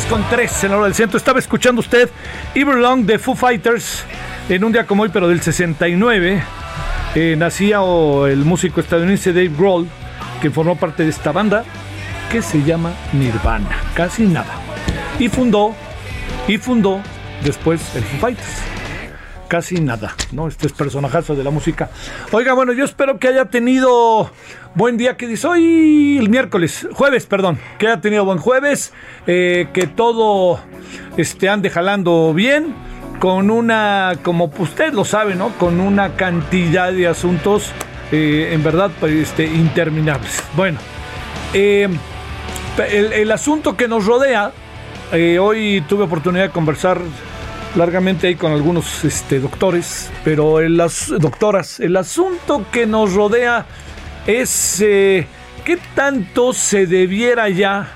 6 con 3 en la hora del centro. Estaba escuchando usted Everlong de Foo Fighters en un día como hoy, pero del 69. Eh, nacía el músico estadounidense Dave Grohl, que formó parte de esta banda que se llama Nirvana, casi nada. Y fundó, y fundó después el Foo Fighters casi nada, ¿no? Este es personajazo de la música. Oiga, bueno, yo espero que haya tenido buen día, que dice hoy el miércoles, jueves, perdón, que haya tenido buen jueves, eh, que todo este, ande jalando bien, con una, como usted lo sabe, ¿no? Con una cantidad de asuntos, eh, en verdad, pues, este, interminables. Bueno, eh, el, el, asunto que nos rodea, hoy tuve oportunidad de conversar largamente ahí con algunos este, doctores, pero las doctoras, el asunto que nos rodea es eh, qué tanto se debiera ya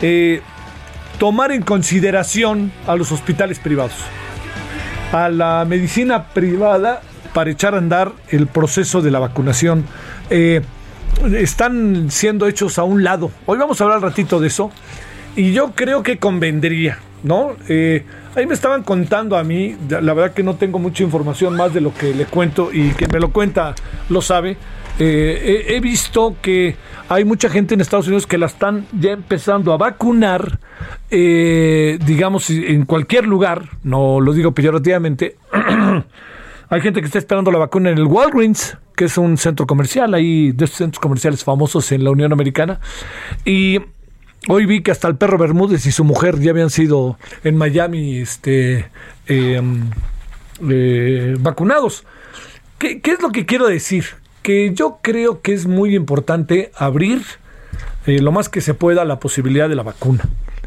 eh, tomar en consideración a los hospitales privados, a la medicina privada para echar a andar el proceso de la vacunación. Eh, están siendo hechos a un lado. Hoy vamos a hablar un ratito de eso. Y yo creo que convendría, ¿no? Eh, ahí me estaban contando a mí, la verdad que no tengo mucha información más de lo que le cuento y que me lo cuenta lo sabe. Eh, he, visto que hay mucha gente en Estados Unidos que la están ya empezando a vacunar, eh, digamos, en cualquier lugar, no lo digo peyorativamente. hay gente que está esperando la vacuna en el Walgreens, que es un centro comercial, ahí de centros comerciales famosos en la Unión Americana. Y Hoy vi que hasta el perro Bermúdez y su mujer ya habían sido en Miami este, em, eh, vacunados. ¿Qué, es lo que quiero decir? Que yo creo que es muy importante abrir eh, lo más que se pueda la posibilidad de la vacuna.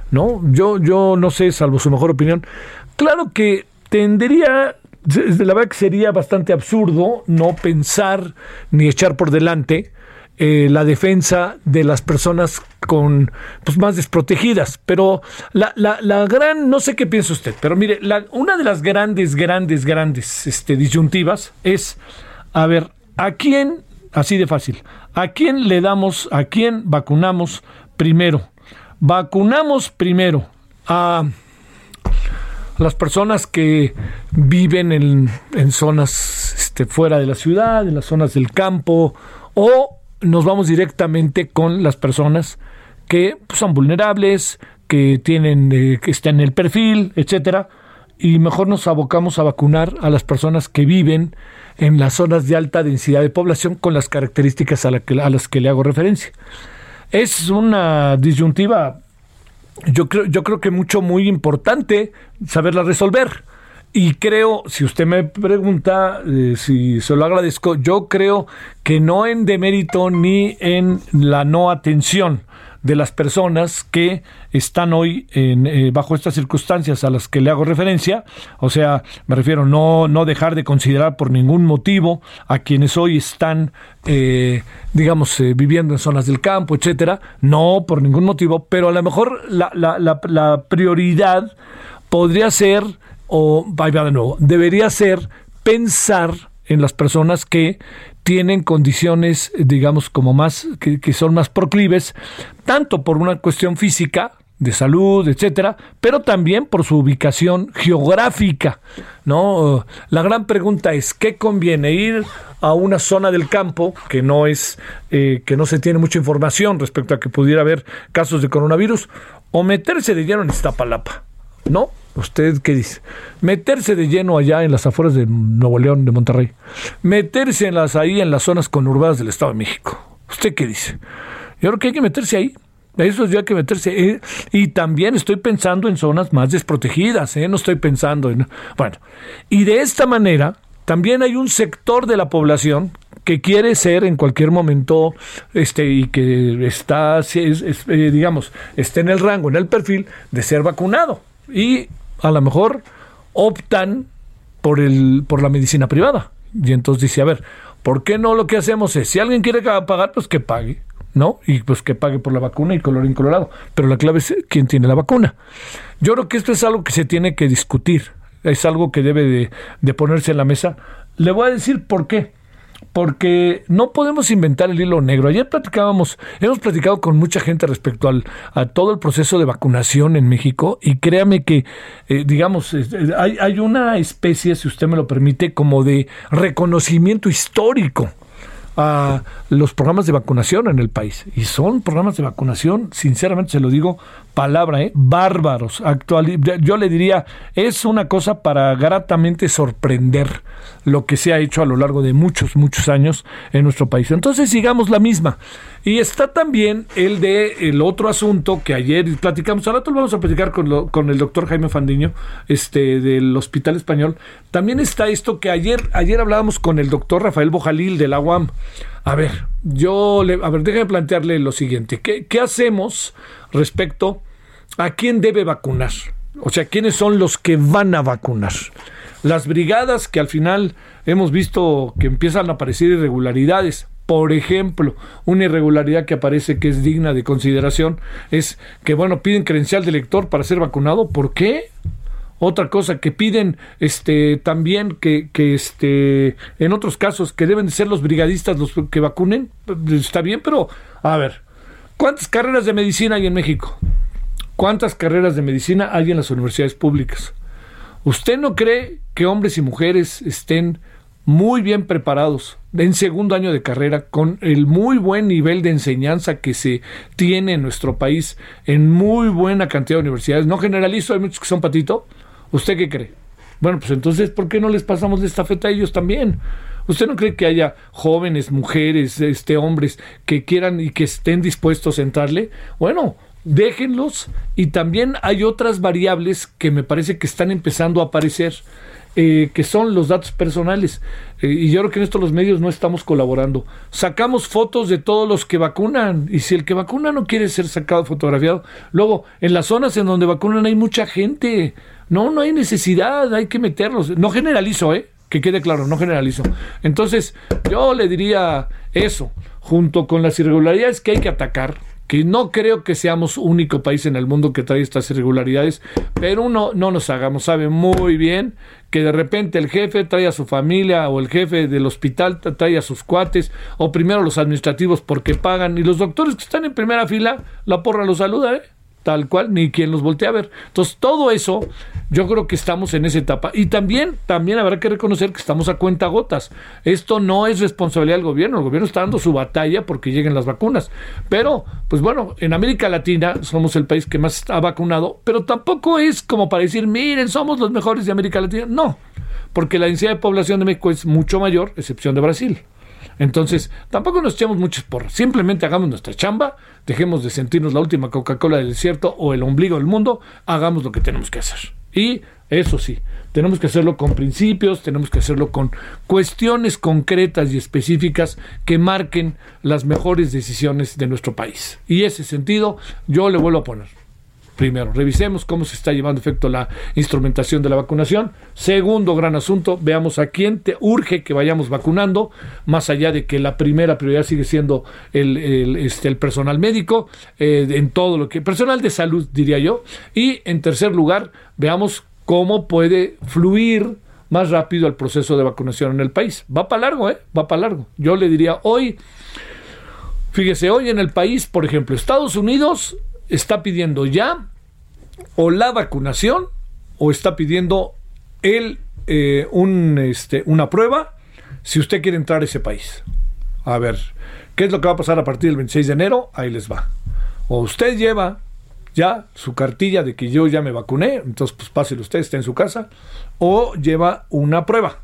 ¿no? Yo, yo no sé, salvo su mejor opinión. Claro que tendría, la verdad que sería bastante absurdo no pensar ni echar por delante eh, la defensa de las personas con pues más desprotegidas. Pero la, la, la, gran, no sé qué piensa usted, pero mire, una de las grandes, grandes, grandes este, disyuntivas es, a ver, ¿a quién, así de fácil, a quién le damos, a quién vacunamos primero? Vacunamos primero a las personas que viven en, en zonas este, fuera de la ciudad, en las zonas del campo, o nos vamos directamente con las personas que pues, son vulnerables, que tienen, eh, que están en el perfil, etcétera, y mejor nos abocamos a vacunar a las personas que viven en las zonas de alta densidad de población con las características a, a las que le hago referencia. Es una disyuntiva, yo creo, yo creo que mucho, muy importante saberla resolver. Y creo, si usted me pregunta, eh, si se lo agradezco, yo creo que no en demérito ni en la no atención de las personas que están hoy en, eh, bajo estas circunstancias a las que le hago referencia, o sea, me refiero no no dejar de considerar por ningún motivo a quienes hoy están, eh, digamos, viviendo en zonas del campo, etcétera, no por ningún motivo, pero a lo mejor la, la, la, la prioridad podría ser o, va de nuevo, debería ser pensar en las personas que tienen condiciones, digamos, como más, que, son más proclives, tanto por una cuestión física, de salud, etcétera, pero también por su ubicación geográfica, ¿no? La gran pregunta es ¿qué conviene ir a una zona del campo que no es eh, que no se tiene mucha información respecto a que pudiera haber casos de coronavirus o meterse de lleno en Iztapalapa, ¿no? ¿Usted qué dice? Meterse de lleno allá en las afueras de Nuevo León, de Monterrey. Meterse en las, ahí en las zonas conurbadas del Estado de México. ¿Usted qué dice? Yo creo que hay que meterse ahí. Eso ya hay que meterse. Eh, y también estoy pensando en zonas más desprotegidas. ¿eh? No estoy pensando en. Bueno, y de esta manera también hay un sector de la población que quiere ser en cualquier momento este y que está, eh, digamos, está en el rango, en el perfil de ser vacunado. Y a lo mejor optan por, el, por la medicina privada. Y entonces dice, a ver, ¿por qué no lo que hacemos es, si alguien quiere pagar, pues que pague, ¿no? Y pues que pague por la vacuna y color incolorado. Pero la clave es quién tiene la vacuna. Yo creo que esto es algo que se tiene que discutir, es algo que debe de, de ponerse en la mesa. Le voy a decir por qué porque no podemos inventar el hilo negro. Ayer platicábamos, hemos platicado con mucha gente respecto al, a todo el proceso de vacunación en México y créame que, eh, digamos, hay, hay una especie, si usted me lo permite, como de reconocimiento histórico a los programas de vacunación en el país. Y son programas de vacunación, sinceramente se lo digo, palabra, ¿eh? bárbaros. Actual, yo le diría, es una cosa para gratamente sorprender lo que se ha hecho a lo largo de muchos, muchos años en nuestro país. Entonces sigamos la misma. Y está también el de el otro asunto que ayer platicamos, ahora lo vamos a platicar con, con el doctor Jaime Fandiño, este, del Hospital Español. También está esto que ayer, ayer hablábamos con el doctor Rafael Bojalil de la UAM. A ver, yo le, a ver, déjame plantearle lo siguiente. ¿Qué, qué hacemos respecto a quién debe vacunar? O sea, ¿quiénes son los que van a vacunar? Las brigadas que al final hemos visto que empiezan a aparecer irregularidades. Por ejemplo, una irregularidad que aparece que es digna de consideración es que, bueno, piden credencial de lector para ser vacunado. ¿Por qué? Otra cosa que piden este también que, que este en otros casos que deben de ser los brigadistas los que vacunen, está bien, pero a ver, ¿cuántas carreras de medicina hay en México? ¿Cuántas carreras de medicina hay en las universidades públicas? ¿Usted no cree que hombres y mujeres estén muy bien preparados en segundo año de carrera con el muy buen nivel de enseñanza que se tiene en nuestro país en muy buena cantidad de universidades? No generalizo, hay muchos que son patito. ¿Usted qué cree? Bueno, pues entonces, ¿por qué no les pasamos de esta feta a ellos también? ¿Usted no cree que haya jóvenes, mujeres, este, hombres que quieran y que estén dispuestos a entrarle? Bueno, déjenlos y también hay otras variables que me parece que están empezando a aparecer. Eh, que son los datos personales. Eh, y yo creo que en esto los medios no estamos colaborando. Sacamos fotos de todos los que vacunan. Y si el que vacuna no quiere ser sacado fotografiado, luego en las zonas en donde vacunan hay mucha gente. No, no hay necesidad, hay que meterlos. No generalizo, ¿eh? Que quede claro, no generalizo. Entonces, yo le diría eso, junto con las irregularidades que hay que atacar, que no creo que seamos único país en el mundo que trae estas irregularidades, pero uno no nos hagamos, sabe muy bien que de repente el jefe trae a su familia o el jefe del hospital trae a sus cuates o primero los administrativos porque pagan y los doctores que están en primera fila, la porra los saluda, ¿eh? Tal cual, ni quien los voltea a ver. Entonces, todo eso, yo creo que estamos en esa etapa. Y también, también habrá que reconocer que estamos a cuenta gotas. Esto no es responsabilidad del gobierno. El gobierno está dando su batalla porque lleguen las vacunas. Pero, pues bueno, en América Latina somos el país que más ha vacunado, pero tampoco es como para decir, miren, somos los mejores de América Latina. No, porque la densidad de población de México es mucho mayor, excepción de Brasil. Entonces, tampoco nos echemos muchos por. Simplemente hagamos nuestra chamba, dejemos de sentirnos la última Coca-Cola del desierto o el ombligo del mundo, hagamos lo que tenemos que hacer. Y eso sí, tenemos que hacerlo con principios, tenemos que hacerlo con cuestiones concretas y específicas que marquen las mejores decisiones de nuestro país. Y ese sentido yo le vuelvo a poner. Primero, revisemos cómo se está llevando efecto la instrumentación de la vacunación. Segundo gran asunto, veamos a quién te urge que vayamos vacunando, más allá de que la primera prioridad sigue siendo el, este, el personal médico, eh, en todo lo que, personal de salud diría yo. Y en tercer lugar, veamos cómo puede fluir más rápido el proceso de vacunación en el país. Va para largo, ¿eh? Va para largo. Yo le diría hoy, fíjese, hoy en el país, por ejemplo, Estados Unidos está pidiendo ya o la vacunación o está pidiendo el, eh, un, este, una prueba si usted quiere entrar a ese país. A ver, ¿qué es lo que va a pasar a partir del 26 de enero? Ahí les va. O usted lleva ya su cartilla de que yo ya me vacuné, entonces pues páselo usted, está en su casa, o lleva una prueba.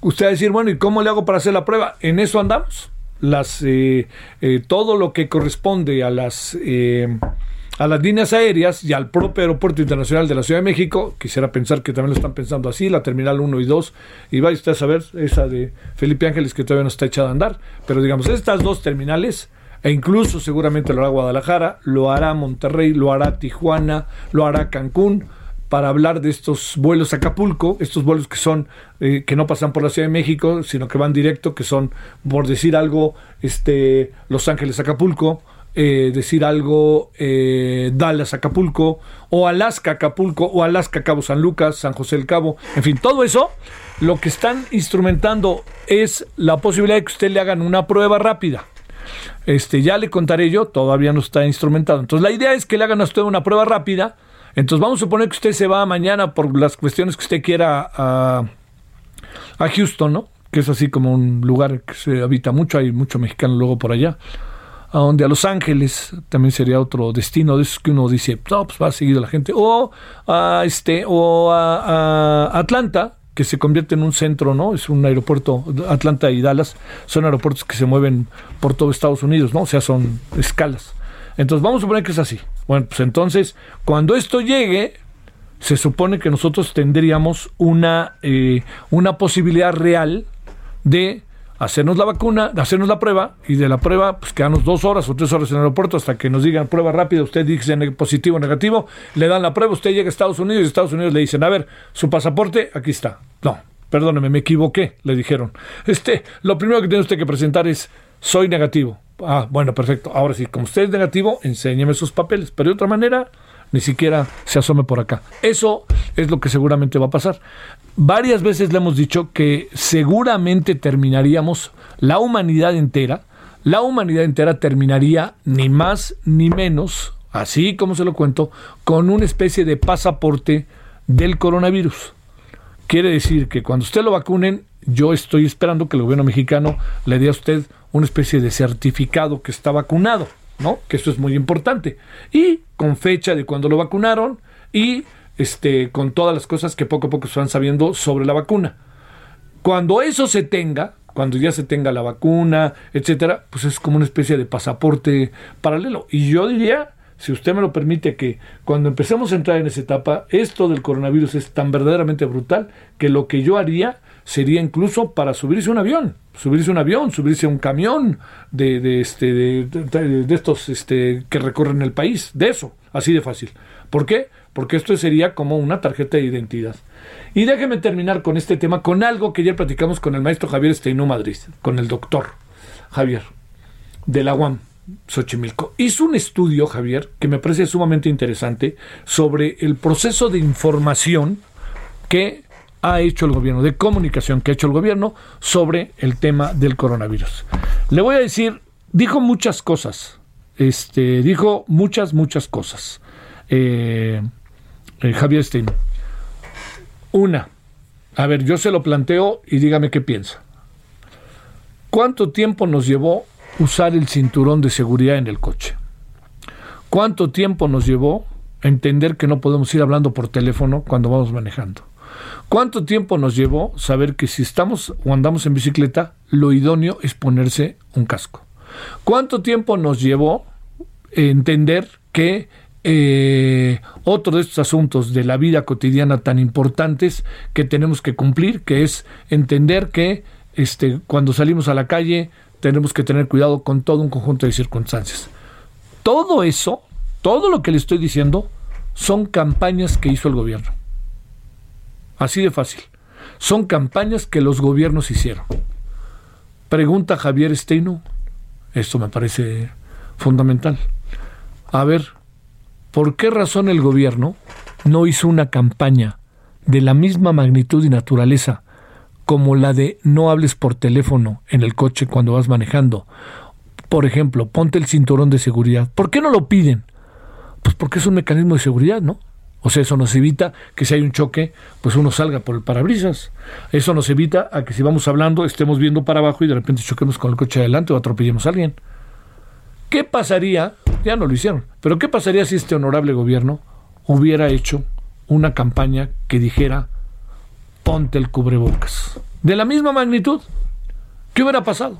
Usted va a decir, bueno, ¿y cómo le hago para hacer la prueba? En eso andamos las eh, eh, todo lo que corresponde a las eh, a las líneas aéreas y al propio aeropuerto internacional de la Ciudad de México, quisiera pensar que también lo están pensando así, la terminal 1 y 2, y vaya usted a saber esa de Felipe Ángeles que todavía no está echada a andar, pero digamos, estas dos terminales, e incluso seguramente lo hará Guadalajara, lo hará Monterrey, lo hará Tijuana, lo hará Cancún, para hablar de estos vuelos a Acapulco, estos vuelos que son eh, que no pasan por la Ciudad de México, sino que van directo, que son, por decir algo, este Los Ángeles Acapulco, eh, decir algo eh, Dallas Acapulco, o Alaska Acapulco, o Alaska Cabo San Lucas, San José del Cabo, en fin, todo eso, lo que están instrumentando es la posibilidad de que usted le hagan una prueba rápida. Este, ya le contaré yo, todavía no está instrumentado. Entonces la idea es que le hagan a usted una prueba rápida entonces vamos a suponer que usted se va mañana por las cuestiones que usted quiera a, a Houston, ¿no? Que es así como un lugar que se habita mucho, hay mucho mexicano luego por allá. A donde a Los Ángeles también sería otro destino de esos que uno dice, no, pues va a seguir la gente. O a este, o a, a Atlanta, que se convierte en un centro, ¿no? Es un aeropuerto, Atlanta y Dallas, son aeropuertos que se mueven por todo Estados Unidos, ¿no? O sea, son escalas. Entonces vamos a suponer que es así. Bueno, pues entonces, cuando esto llegue, se supone que nosotros tendríamos una, eh, una posibilidad real de hacernos la vacuna, de hacernos la prueba y de la prueba, pues quedarnos dos horas o tres horas en el aeropuerto hasta que nos digan prueba rápida, usted dice positivo o negativo, le dan la prueba, usted llega a Estados Unidos y Estados Unidos le dicen, a ver, su pasaporte, aquí está. No, perdóneme, me equivoqué, le dijeron. Este, lo primero que tiene usted que presentar es, soy negativo. Ah, bueno, perfecto. Ahora sí, como usted es negativo, enséñeme sus papeles. Pero de otra manera, ni siquiera se asome por acá. Eso es lo que seguramente va a pasar. Varias veces le hemos dicho que seguramente terminaríamos la humanidad entera, la humanidad entera terminaría ni más ni menos así como se lo cuento, con una especie de pasaporte del coronavirus. Quiere decir que cuando usted lo vacunen, yo estoy esperando que el gobierno mexicano le dé a usted una especie de certificado que está vacunado, ¿no? Que eso es muy importante. Y con fecha de cuando lo vacunaron y este, con todas las cosas que poco a poco se van sabiendo sobre la vacuna. Cuando eso se tenga, cuando ya se tenga la vacuna, etcétera, pues es como una especie de pasaporte paralelo. Y yo diría, si usted me lo permite, que cuando empecemos a entrar en esa etapa, esto del coronavirus es tan verdaderamente brutal que lo que yo haría sería incluso para subirse un avión, subirse un avión, subirse a un camión de, de este, de, de, estos este, que recorren el país, de eso, así de fácil. ¿Por qué? Porque esto sería como una tarjeta de identidad. Y déjeme terminar con este tema, con algo que ya platicamos con el maestro Javier Esteinú Madrid, con el doctor Javier, de la UAM. Xochimilco. Hizo un estudio, Javier, que me parece sumamente interesante, sobre el proceso de información que ha hecho el gobierno, de comunicación que ha hecho el gobierno sobre el tema del coronavirus. Le voy a decir, dijo muchas cosas, este, dijo muchas, muchas cosas. Eh, eh, Javier Stein. Una, a ver, yo se lo planteo y dígame qué piensa. ¿Cuánto tiempo nos llevó usar el cinturón de seguridad en el coche? ¿Cuánto tiempo nos llevó entender que no podemos ir hablando por teléfono cuando vamos manejando? ¿Cuánto tiempo nos llevó saber que si estamos o andamos en bicicleta, lo idóneo es ponerse un casco? ¿Cuánto tiempo nos llevó entender que eh, otro de estos asuntos de la vida cotidiana tan importantes que tenemos que cumplir, que es entender que este, cuando salimos a la calle tenemos que tener cuidado con todo un conjunto de circunstancias. Todo eso, todo lo que le estoy diciendo, son campañas que hizo el gobierno. Así de fácil. Son campañas que los gobiernos hicieron. Pregunta Javier Steino. Esto me parece fundamental. A ver, ¿por qué razón el gobierno no hizo una campaña de la misma magnitud y naturaleza como la de no hables por teléfono en el coche cuando vas manejando? Por ejemplo, ponte el cinturón de seguridad. ¿Por qué no lo piden? Pues porque es un mecanismo de seguridad, ¿no? O sea, eso nos evita que si hay un choque, pues uno salga por el parabrisas. Eso nos evita a que si vamos hablando estemos viendo para abajo y de repente choquemos con el coche adelante o atropellemos a alguien. ¿Qué pasaría? Ya no lo hicieron, pero ¿qué pasaría si este honorable gobierno hubiera hecho una campaña que dijera ponte el cubrebocas? De la misma magnitud. ¿Qué hubiera pasado?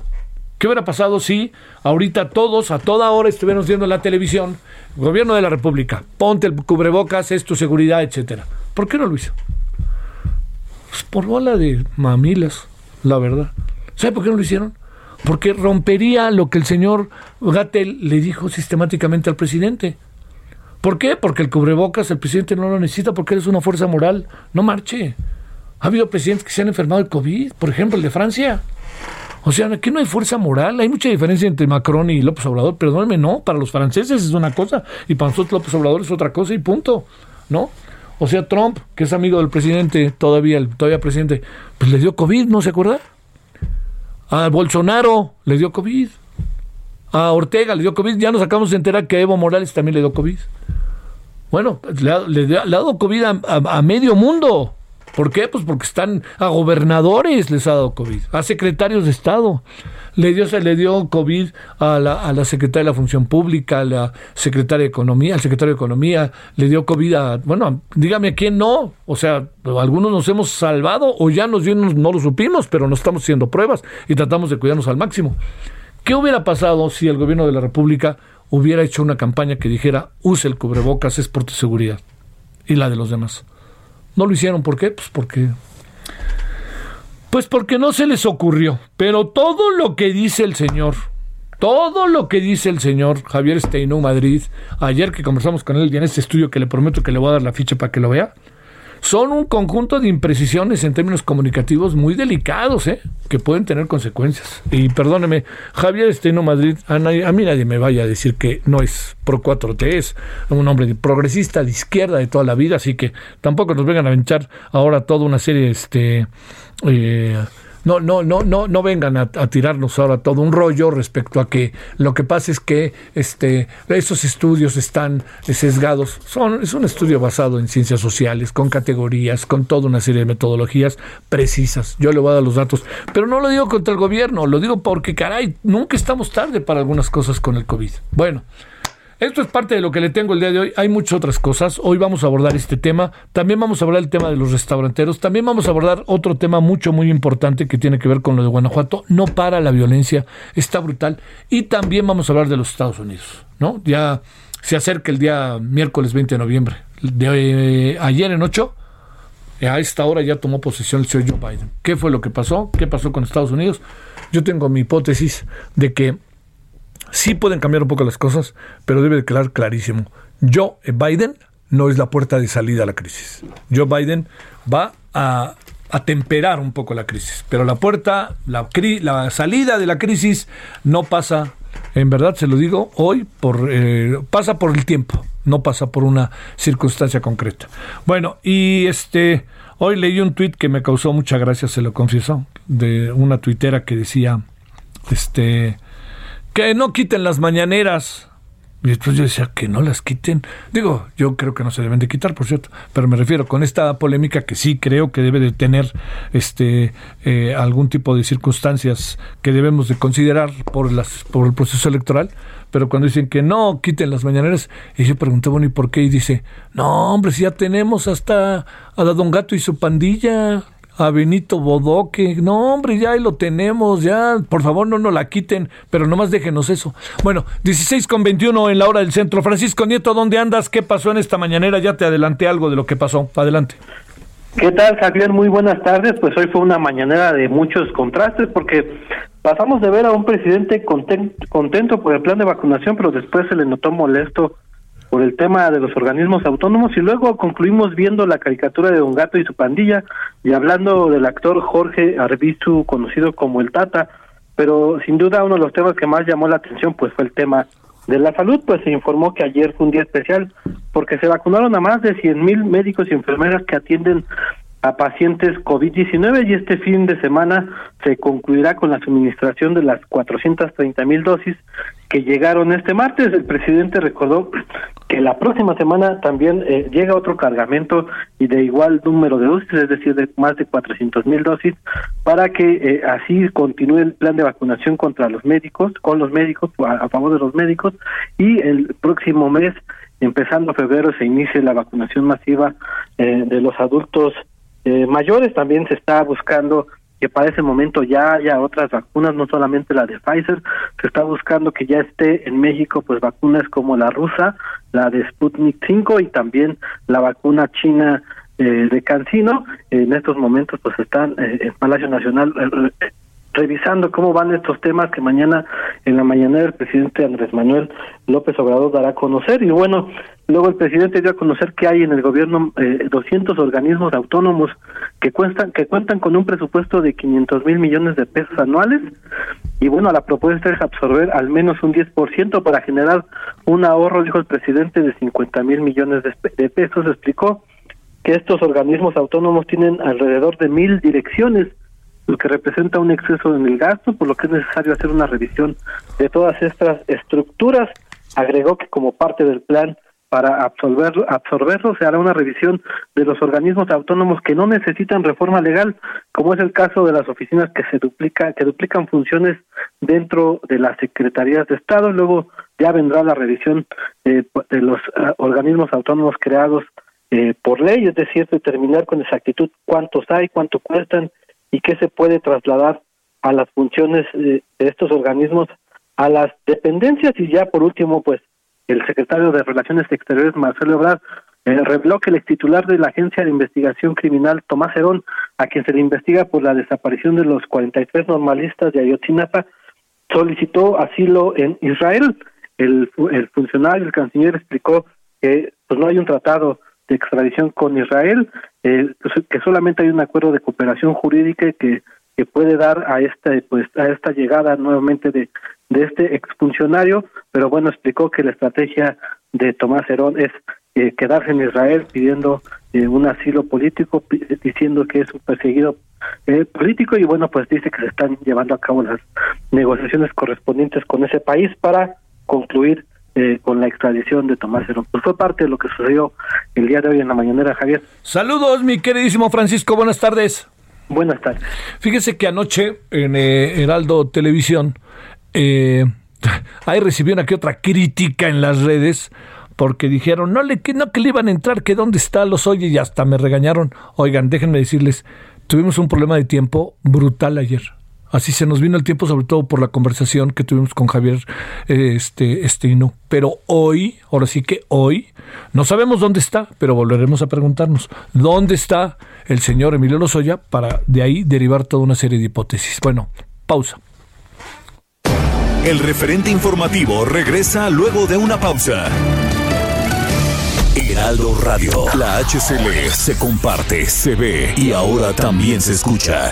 ¿Qué hubiera pasado si ahorita todos, a toda hora, estuviéramos viendo en la televisión, gobierno de la República, ponte el cubrebocas, es tu seguridad, etcétera? ¿Por qué no lo hizo? Pues por bola de mamilas, la verdad. ¿Sabe por qué no lo hicieron? porque rompería lo que el señor Gatel le dijo sistemáticamente al presidente. ¿Por qué? Porque el cubrebocas el presidente no lo necesita porque eres una fuerza moral. No marche. Ha habido presidentes que se han enfermado de COVID, por ejemplo el de Francia. O sea, aquí no hay fuerza moral, hay mucha diferencia entre Macron y López Obrador, perdónenme, no, para los franceses es una cosa y para nosotros López Obrador es otra cosa y punto, ¿no? O sea, Trump, que es amigo del presidente, todavía, el todavía presidente, pues le dio COVID, ¿no se acuerda? A Bolsonaro le dio COVID. A Ortega le dio COVID. Ya nos acabamos de enterar que a Evo Morales también le dio COVID. Bueno, le ha, le ha dado COVID a, medio mundo. ¿Por qué? Pues porque están a gobernadores les ha dado COVID, a secretarios de Estado. Le dio, se le dio COVID a la, a la secretaria de la Función Pública, a la secretaria de Economía, al secretario de Economía, le dio COVID a, bueno, dígame quién no. O sea, algunos nos hemos salvado o ya nos dio, no lo supimos, pero no estamos haciendo pruebas y tratamos de cuidarnos al máximo. ¿Qué hubiera pasado si el gobierno de la República hubiera hecho una campaña que dijera, use el cubrebocas, es por tu seguridad? Y la de los demás. No lo hicieron, ¿por qué? Pues porque... Pues porque no se les ocurrió. Pero todo lo que dice el señor, todo lo que dice el señor Javier Steinú Madrid, ayer que conversamos con él y en este estudio que le prometo que le voy a dar la ficha para que lo vea, son un conjunto de imprecisiones en términos comunicativos muy delicados, ¿eh? que pueden tener consecuencias. Y perdóneme, Javier Esteno Madrid, a, a, mí nadie me vaya a decir que no es pro 4T, es un hombre progresista de izquierda de toda la vida, así que tampoco nos vengan a echar ahora toda una serie este, eh, no, no, no, no, no vengan a, tirarnos ahora todo un rollo respecto a que lo que pasa es que este, esos estudios están sesgados. Son, es un estudio basado en ciencias sociales, con categorías, con toda una serie de metodologías precisas. Yo le voy a dar los datos, pero no lo digo contra el gobierno, lo digo porque, caray, nunca estamos tarde para algunas cosas con el COVID. Bueno. Esto es parte de lo que le tengo el día de hoy. Hay muchas otras cosas. Hoy vamos a abordar este tema. También vamos a hablar el tema de los restauranteros. También vamos a abordar otro tema mucho, muy importante que tiene que ver con lo de Guanajuato. No para la violencia. Está brutal. Y también vamos a hablar de los Estados Unidos. ¿no? Ya se acerca el día miércoles 20 de noviembre. De eh, ayer en 8 a esta hora ya tomó posesión el señor Joe Biden. ¿Qué fue lo que pasó? ¿Qué pasó con Estados Unidos? Yo tengo mi hipótesis de que Sí pueden cambiar un poco las cosas, pero debe de quedar clarísimo. Joe Biden no es la puerta de salida a la crisis. Joe Biden va a, temperar un poco la crisis, pero la puerta, la, la salida de la crisis no pasa en verdad se lo digo hoy, por, eh, pasa por el tiempo, no pasa por una circunstancia concreta. Bueno, y este, hoy leí un tuit que me causó mucha gracia, se lo confieso, de una tuitera que decía, este, que no quiten las mañaneras. Y después yo decía, que no las quiten. Digo, yo creo que no se deben de quitar, por cierto, pero me refiero con esta polémica que sí creo que debe de tener este eh, algún tipo de circunstancias que debemos de considerar por las por el proceso electoral, pero cuando dicen que no quiten las mañaneras, y yo pregunté, bueno, ¿y por qué? Y dice, no, hombre, si ya tenemos hasta a Don Gato y su pandilla, a Benito Bodoque. No, hombre, ya ahí lo tenemos, ya. Por favor, no nos la quiten, pero nomás déjenos eso. Bueno, 16 con 21 en la hora del centro. Francisco Nieto, ¿dónde andas? ¿Qué pasó en esta mañanera? Ya te adelanté algo de lo que pasó. Adelante. ¿Qué tal, Javier? Muy buenas tardes. Pues hoy fue una mañanera de muchos contrastes porque pasamos de ver a un presidente contento por el plan de vacunación, pero después se le notó molesto por el tema de los organismos autónomos. Y luego concluimos viendo la caricatura de Don Gato y su pandilla y hablando del actor Jorge Arbizu, conocido como el Tata, pero sin duda uno de los temas que más llamó la atención pues fue el tema de la salud, pues se informó que ayer fue un día especial porque se vacunaron a más de 100 mil médicos y enfermeras que atienden a pacientes COVID-19 y este fin de semana se concluirá con la suministración de las 430 mil dosis que llegaron este martes. El presidente recordó que la próxima semana también eh, llega otro cargamento y de igual número de dosis, es decir, de más de 400 mil dosis, para que eh, así continúe el plan de vacunación contra los médicos, con los médicos, a, favor de los médicos, y el próximo mes, empezando febrero, se inicie la vacunación masiva eh, de los adultos eh, mayores también se está buscando que para ese momento ya haya otras vacunas, no solamente la de Pfizer, se está buscando que ya esté en México pues vacunas como la rusa, la de Sputnik 5 y también la vacuna china eh, de Cancino. En estos momentos pues están eh, en Palacio Nacional revisando cómo van estos temas que mañana en la mañana el presidente Andrés Manuel López Obrador dará a conocer. Y bueno luego el presidente dio a conocer que hay en el gobierno eh, 200 organismos autónomos que cuentan que cuentan con un presupuesto de 500 mil millones de pesos anuales. Y bueno la propuesta es absorber al menos un 10% para generar un ahorro dijo el presidente de 50 mil millones de, de pesos. Explicó que estos organismos autónomos tienen alrededor de mil direcciones lo que representa un exceso en el gasto, por lo que es necesario hacer una revisión de todas estas estructuras. Agregó que como parte del plan para absorber, absorberlo se hará una revisión de los organismos autónomos que no necesitan reforma legal, como es el caso de las oficinas que se duplica, que duplican funciones dentro de las secretarías de Estado. Luego ya vendrá la revisión eh, de los eh, organismos autónomos creados eh, por ley, es decir, determinar con exactitud cuántos hay, cuánto cuestan y qué se puede trasladar a las funciones de estos organismos a las dependencias. Y ya por último pues el secretario de Relaciones Exteriores Marcelo Ebrard eh, reveló que el ex titular de la Agencia de Investigación Criminal Tomás Herón a quien se le investiga por la desaparición de los 43 normalistas de Ayotzinapa solicitó asilo en Israel. El, el funcionario el canciller explicó que pues no hay un tratado de extradición con Israel, eh, pues, que solamente hay un acuerdo de cooperación jurídica que, que puede dar a esta pues a esta llegada nuevamente de, de este exfuncionario, pero bueno explicó que la estrategia de Tomás Herón es eh, quedarse en Israel pidiendo eh, un asilo político, diciendo que es un perseguido eh, político y bueno, pues dice que se están llevando a cabo las negociaciones correspondientes con ese país para concluir eh, con la extradición de Tomás Herón. Pues fue parte de lo que sucedió el día de hoy en la mañanera, Javier. Saludos, mi queridísimo Francisco, buenas tardes. Buenas tardes. Fíjese que anoche en eh, Heraldo Televisión, eh, ahí recibí una que otra crítica en las redes porque dijeron, no, le, que, no que le iban a entrar, que dónde está, los oye, y hasta me regañaron. Oigan, déjenme decirles, tuvimos un problema de tiempo brutal ayer. Así se nos vino el tiempo, sobre todo por la conversación que tuvimos con Javier este, Estino. Pero hoy, ahora sí que hoy, no sabemos dónde está, pero volveremos a preguntarnos dónde está el señor Emilio Lozoya para de ahí derivar toda una serie de hipótesis. Bueno, pausa. El referente informativo regresa luego de una pausa. Heraldo Radio, la HCL se comparte, se ve y ahora también se escucha.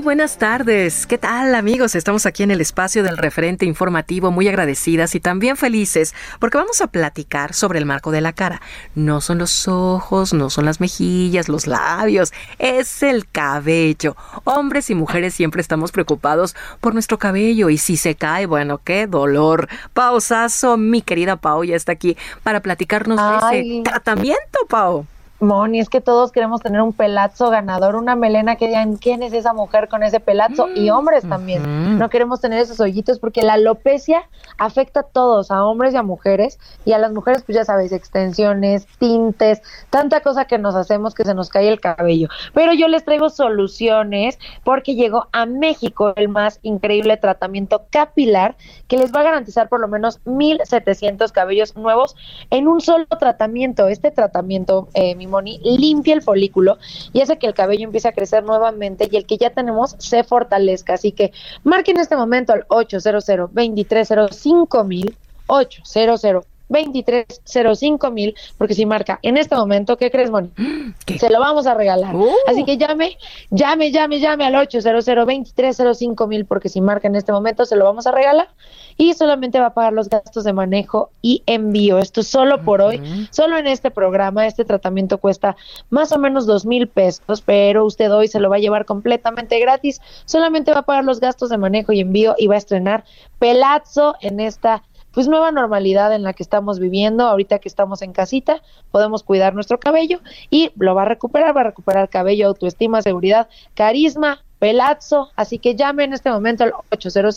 Muy buenas tardes. ¿Qué tal amigos? Estamos aquí en el espacio del referente informativo muy agradecidas y también felices porque vamos a platicar sobre el marco de la cara. No son los ojos, no son las mejillas, los labios, es el cabello. Hombres y mujeres siempre estamos preocupados por nuestro cabello y si se cae, bueno, qué dolor. Pausazo, mi querida Pau ya está aquí para platicarnos de ese tratamiento, Pau. Moni, es que todos queremos tener un pelazo ganador, una melena que digan quién es esa mujer con ese pelazo y hombres también. No queremos tener esos hoyitos porque la alopecia afecta a todos, a hombres y a mujeres. Y a las mujeres, pues ya sabes, extensiones, tintes, tanta cosa que nos hacemos que se nos cae el cabello. Pero yo les traigo soluciones porque llegó a México el más increíble tratamiento capilar que les va a garantizar por lo menos 1.700 cabellos nuevos en un solo tratamiento. Este tratamiento, eh, mi limpia el folículo y hace que el cabello empiece a crecer nuevamente y el que ya tenemos se fortalezca. Así que marquen en este momento al 800 2305 mil 800 2305 mil, porque si marca en este momento, ¿qué crees, Moni? Se lo vamos a regalar. Uh. Así que llame, llame, llame, llame al 800 2305 mil, porque si marca en este momento, se lo vamos a regalar y solamente va a pagar los gastos de manejo y envío. Esto solo por hoy, solo en este programa, este tratamiento cuesta más o menos dos mil pesos, pero usted hoy se lo va a llevar completamente gratis, solamente va a pagar los gastos de manejo y envío y va a estrenar Pelazo en esta pues nueva normalidad en la que estamos viviendo, ahorita que estamos en casita, podemos cuidar nuestro cabello y lo va a recuperar, va a recuperar cabello, autoestima, seguridad, carisma, pelazo, así que llame en este momento al 800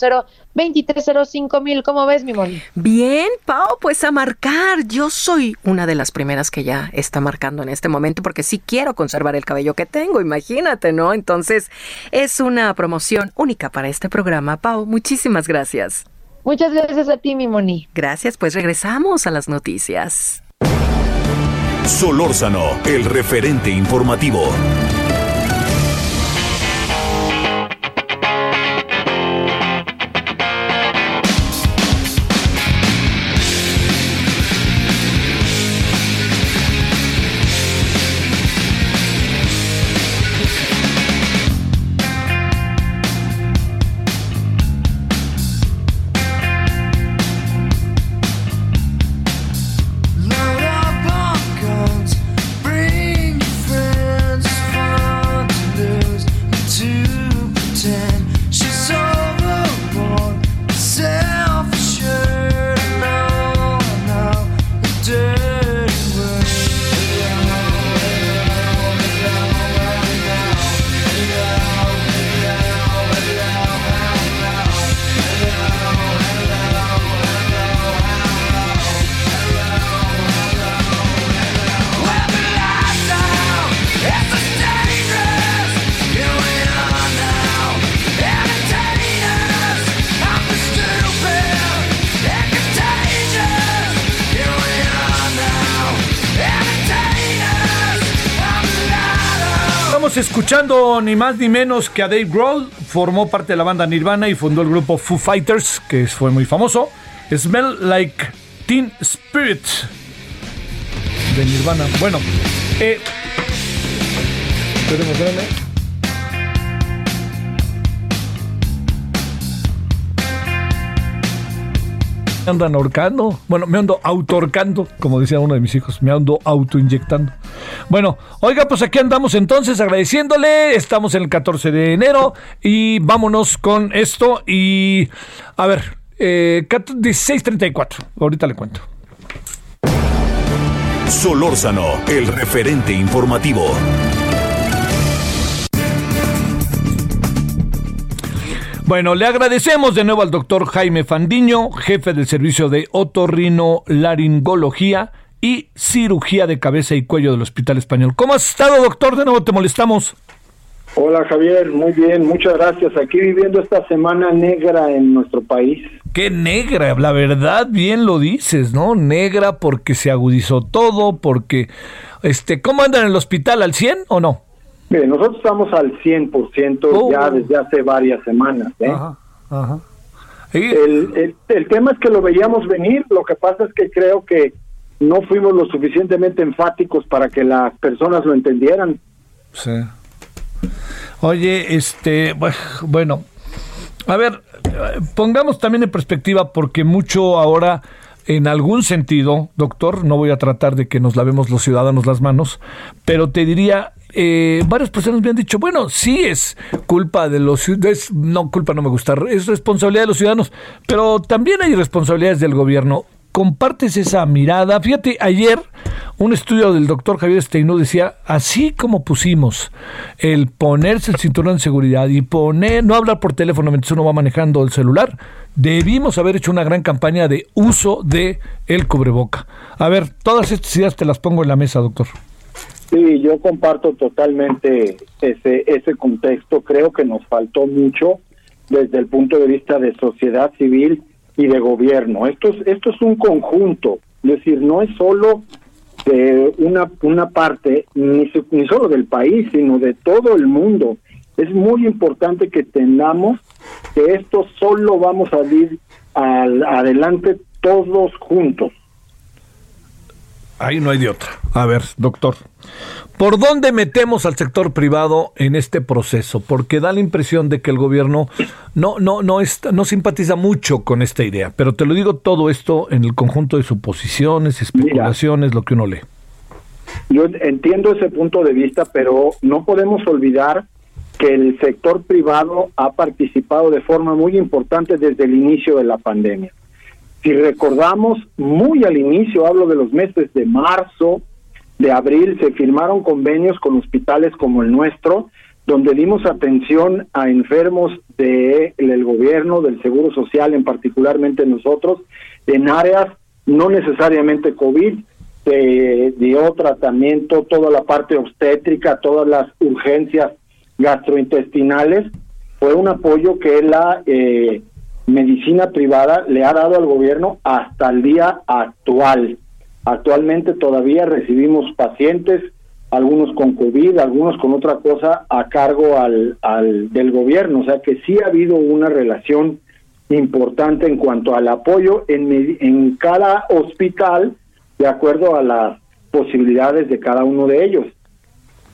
2305 mil, ¿cómo ves, mi Moni? Bien, Pau, pues a marcar, yo soy una de las primeras que ya está marcando en este momento porque sí quiero conservar el cabello que tengo, imagínate, ¿no? Entonces, es una promoción única para este programa, Pau, muchísimas gracias. Muchas gracias a ti, mi Moni. Gracias, pues regresamos a las noticias. Solórzano, el referente informativo. Ni más ni menos que a Dave Grohl, formó parte de la banda Nirvana y fundó el grupo Foo Fighters, que fue muy famoso. Smell Like Teen Spirit. de Nirvana. Bueno, eh, espérame, espérame. Me andan ahorcando. Bueno, me ando autorcando, como decía uno de mis hijos. Me ando autoinyectando. Bueno, oiga, pues aquí andamos entonces agradeciéndole. Estamos en el 14 de enero y vámonos con esto. Y a ver, eh, 16.34. Ahorita le cuento. Solórzano, el referente informativo. Bueno, le agradecemos de nuevo al doctor Jaime Fandiño, jefe del servicio de otorrinolaringología y cirugía de cabeza y cuello del Hospital Español. ¿Cómo has estado, doctor? De nuevo te molestamos. Hola Javier, muy bien, muchas gracias. Aquí viviendo esta semana negra en nuestro país. Qué negra, la verdad, bien lo dices, ¿no? Negra porque se agudizó todo, porque, este, ¿cómo andan en el hospital? ¿Al 100 o no? Mire, nosotros estamos al 100% ya desde hace varias semanas. ¿eh? Ajá, ajá. El, el, tema es que lo veíamos venir, lo que pasa es que creo que no fuimos lo suficientemente enfáticos para que las personas lo entendieran. Sí. Oye, este, bueno, a ver, pongamos también en perspectiva porque mucho ahora en algún sentido, doctor, no voy a tratar de que nos lavemos los ciudadanos las manos, pero te diría, eh, varias personas me han dicho, bueno, sí es culpa de los ciudadanos, no, culpa no me gusta, es responsabilidad de los ciudadanos, pero también hay responsabilidades del gobierno. ¿Compartes esa mirada? Fíjate, ayer un estudio del doctor Javier Steinú decía, así como pusimos el ponerse el cinturón de seguridad y poner, no hablar por teléfono mientras uno va manejando el celular, debimos haber hecho una gran campaña de uso de el cubreboca. A ver, todas estas ideas te las pongo en la mesa, doctor. Sí, yo comparto totalmente ese, ese contexto. Creo que nos faltó mucho desde el punto de vista de sociedad civil y de gobierno. Esto es, esto es un conjunto, es decir, no es solo de una, una parte, ni, ni solo del país, sino de todo el mundo. Es muy importante que tengamos que esto solo vamos a ir al, adelante todos juntos. Ahí no hay de otra. A ver, doctor, ¿por dónde metemos al sector privado en este proceso? Porque da la impresión de que el gobierno no, no, no, está, no simpatiza mucho con esta idea. Pero te lo digo todo esto en el conjunto de suposiciones, especulaciones, lo que uno lee. Yo entiendo ese punto de vista, pero no podemos olvidar que el sector privado ha participado de forma muy importante desde el inicio de la pandemia. Si recordamos, muy al inicio, hablo de los meses de marzo, de abril, se firmaron convenios con hospitales como el nuestro, donde dimos atención a enfermos del el gobierno, del Seguro Social, en particularmente nosotros, en áreas no necesariamente COVID, de dio tratamiento, toda la parte obstétrica, todas las urgencias gastrointestinales. Fue un apoyo que la eh, medicina privada le ha dado al gobierno hasta el día actual. Actualmente todavía recibimos pacientes, algunos con COVID, algunos con otra cosa, a cargo al, del gobierno. O sea que sí ha habido una relación importante en cuanto al apoyo en, en cada hospital, de acuerdo a las posibilidades de cada uno de ellos.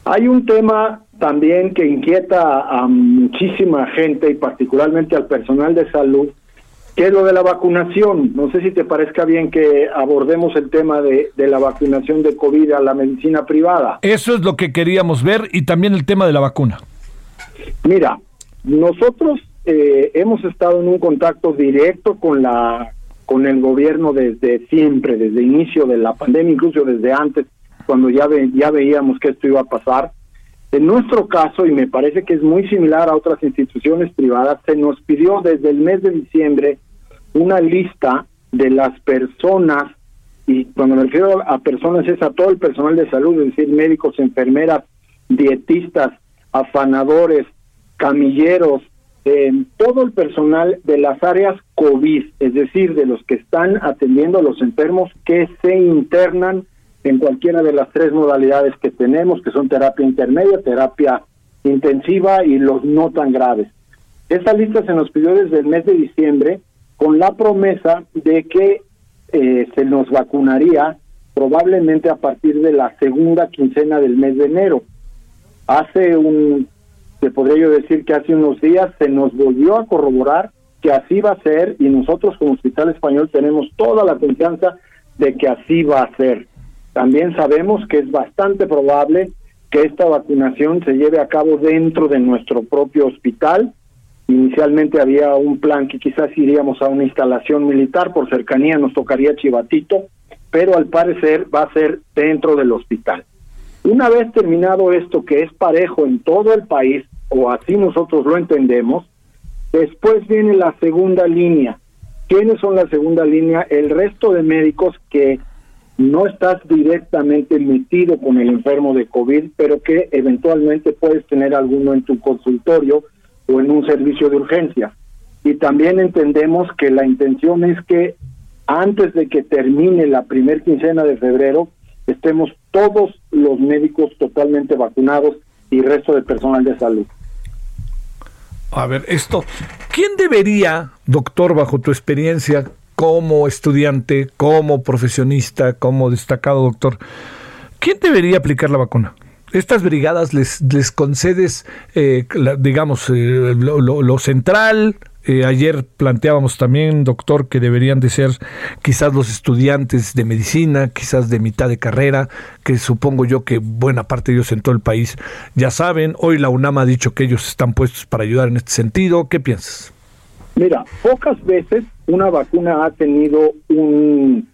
Hay un tema también que inquieta a muchísima gente y particularmente al personal de salud, que es lo de la vacunación. No sé si te parezca bien que abordemos el tema de, la vacunación de COVID a la medicina privada. Eso es lo que queríamos ver y también el tema de la vacuna. Mira, nosotros eh, hemos estado en un contacto directo con la con el gobierno desde siempre, desde el inicio de la pandemia, incluso desde antes, cuando ya, ya veíamos que esto iba a pasar. En nuestro caso, y me parece que es muy similar a otras instituciones privadas, se nos pidió desde el mes de diciembre una lista de las personas, y cuando me refiero a personas es a todo el personal de salud, es decir, médicos, enfermeras, dietistas, afanadores, camilleros, eh, todo el personal de las áreas COVID, es decir, de los que están atendiendo a los enfermos que se internan en cualquiera de las tres modalidades que tenemos, que son terapia intermedia, terapia intensiva y los no tan graves. Esa lista se nos pidió desde el mes de diciembre con la promesa de que eh, se nos vacunaría probablemente a partir de la segunda quincena del mes de enero. Hace un, se podría yo decir que hace unos días se nos volvió a corroborar que así va a ser y nosotros como Hospital Español tenemos toda la confianza de que así va a ser. También sabemos que es bastante probable que esta vacunación se lleve a cabo dentro de nuestro propio hospital. Inicialmente había un plan que quizás iríamos a una instalación militar, por cercanía nos tocaría Chivatito, pero al parecer va a ser dentro del hospital. Una vez terminado esto, que es parejo en todo el país, o así nosotros lo entendemos, después viene la segunda línea. ¿Quiénes son la segunda línea? El resto de médicos que no estás directamente metido con el enfermo de COVID, pero que eventualmente puedes tener alguno en tu consultorio o en un servicio de urgencia. Y también entendemos que la intención es que antes de que termine la primer quincena de febrero, estemos todos los médicos totalmente vacunados y resto del personal de salud. A ver, esto, ¿quién debería, doctor, bajo tu experiencia, como estudiante, como profesionista, como destacado doctor, ¿quién debería aplicar la vacuna? Estas brigadas les, les concedes, eh, digamos, eh, lo, central, eh, ayer planteábamos también, doctor, que deberían de ser quizás los estudiantes de medicina, quizás de mitad de carrera, que supongo yo que buena parte de ellos en todo el país ya saben. Hoy la UNAM ha dicho que ellos están puestos para ayudar en este sentido. ¿Qué piensas? Mira, pocas veces una vacuna ha tenido un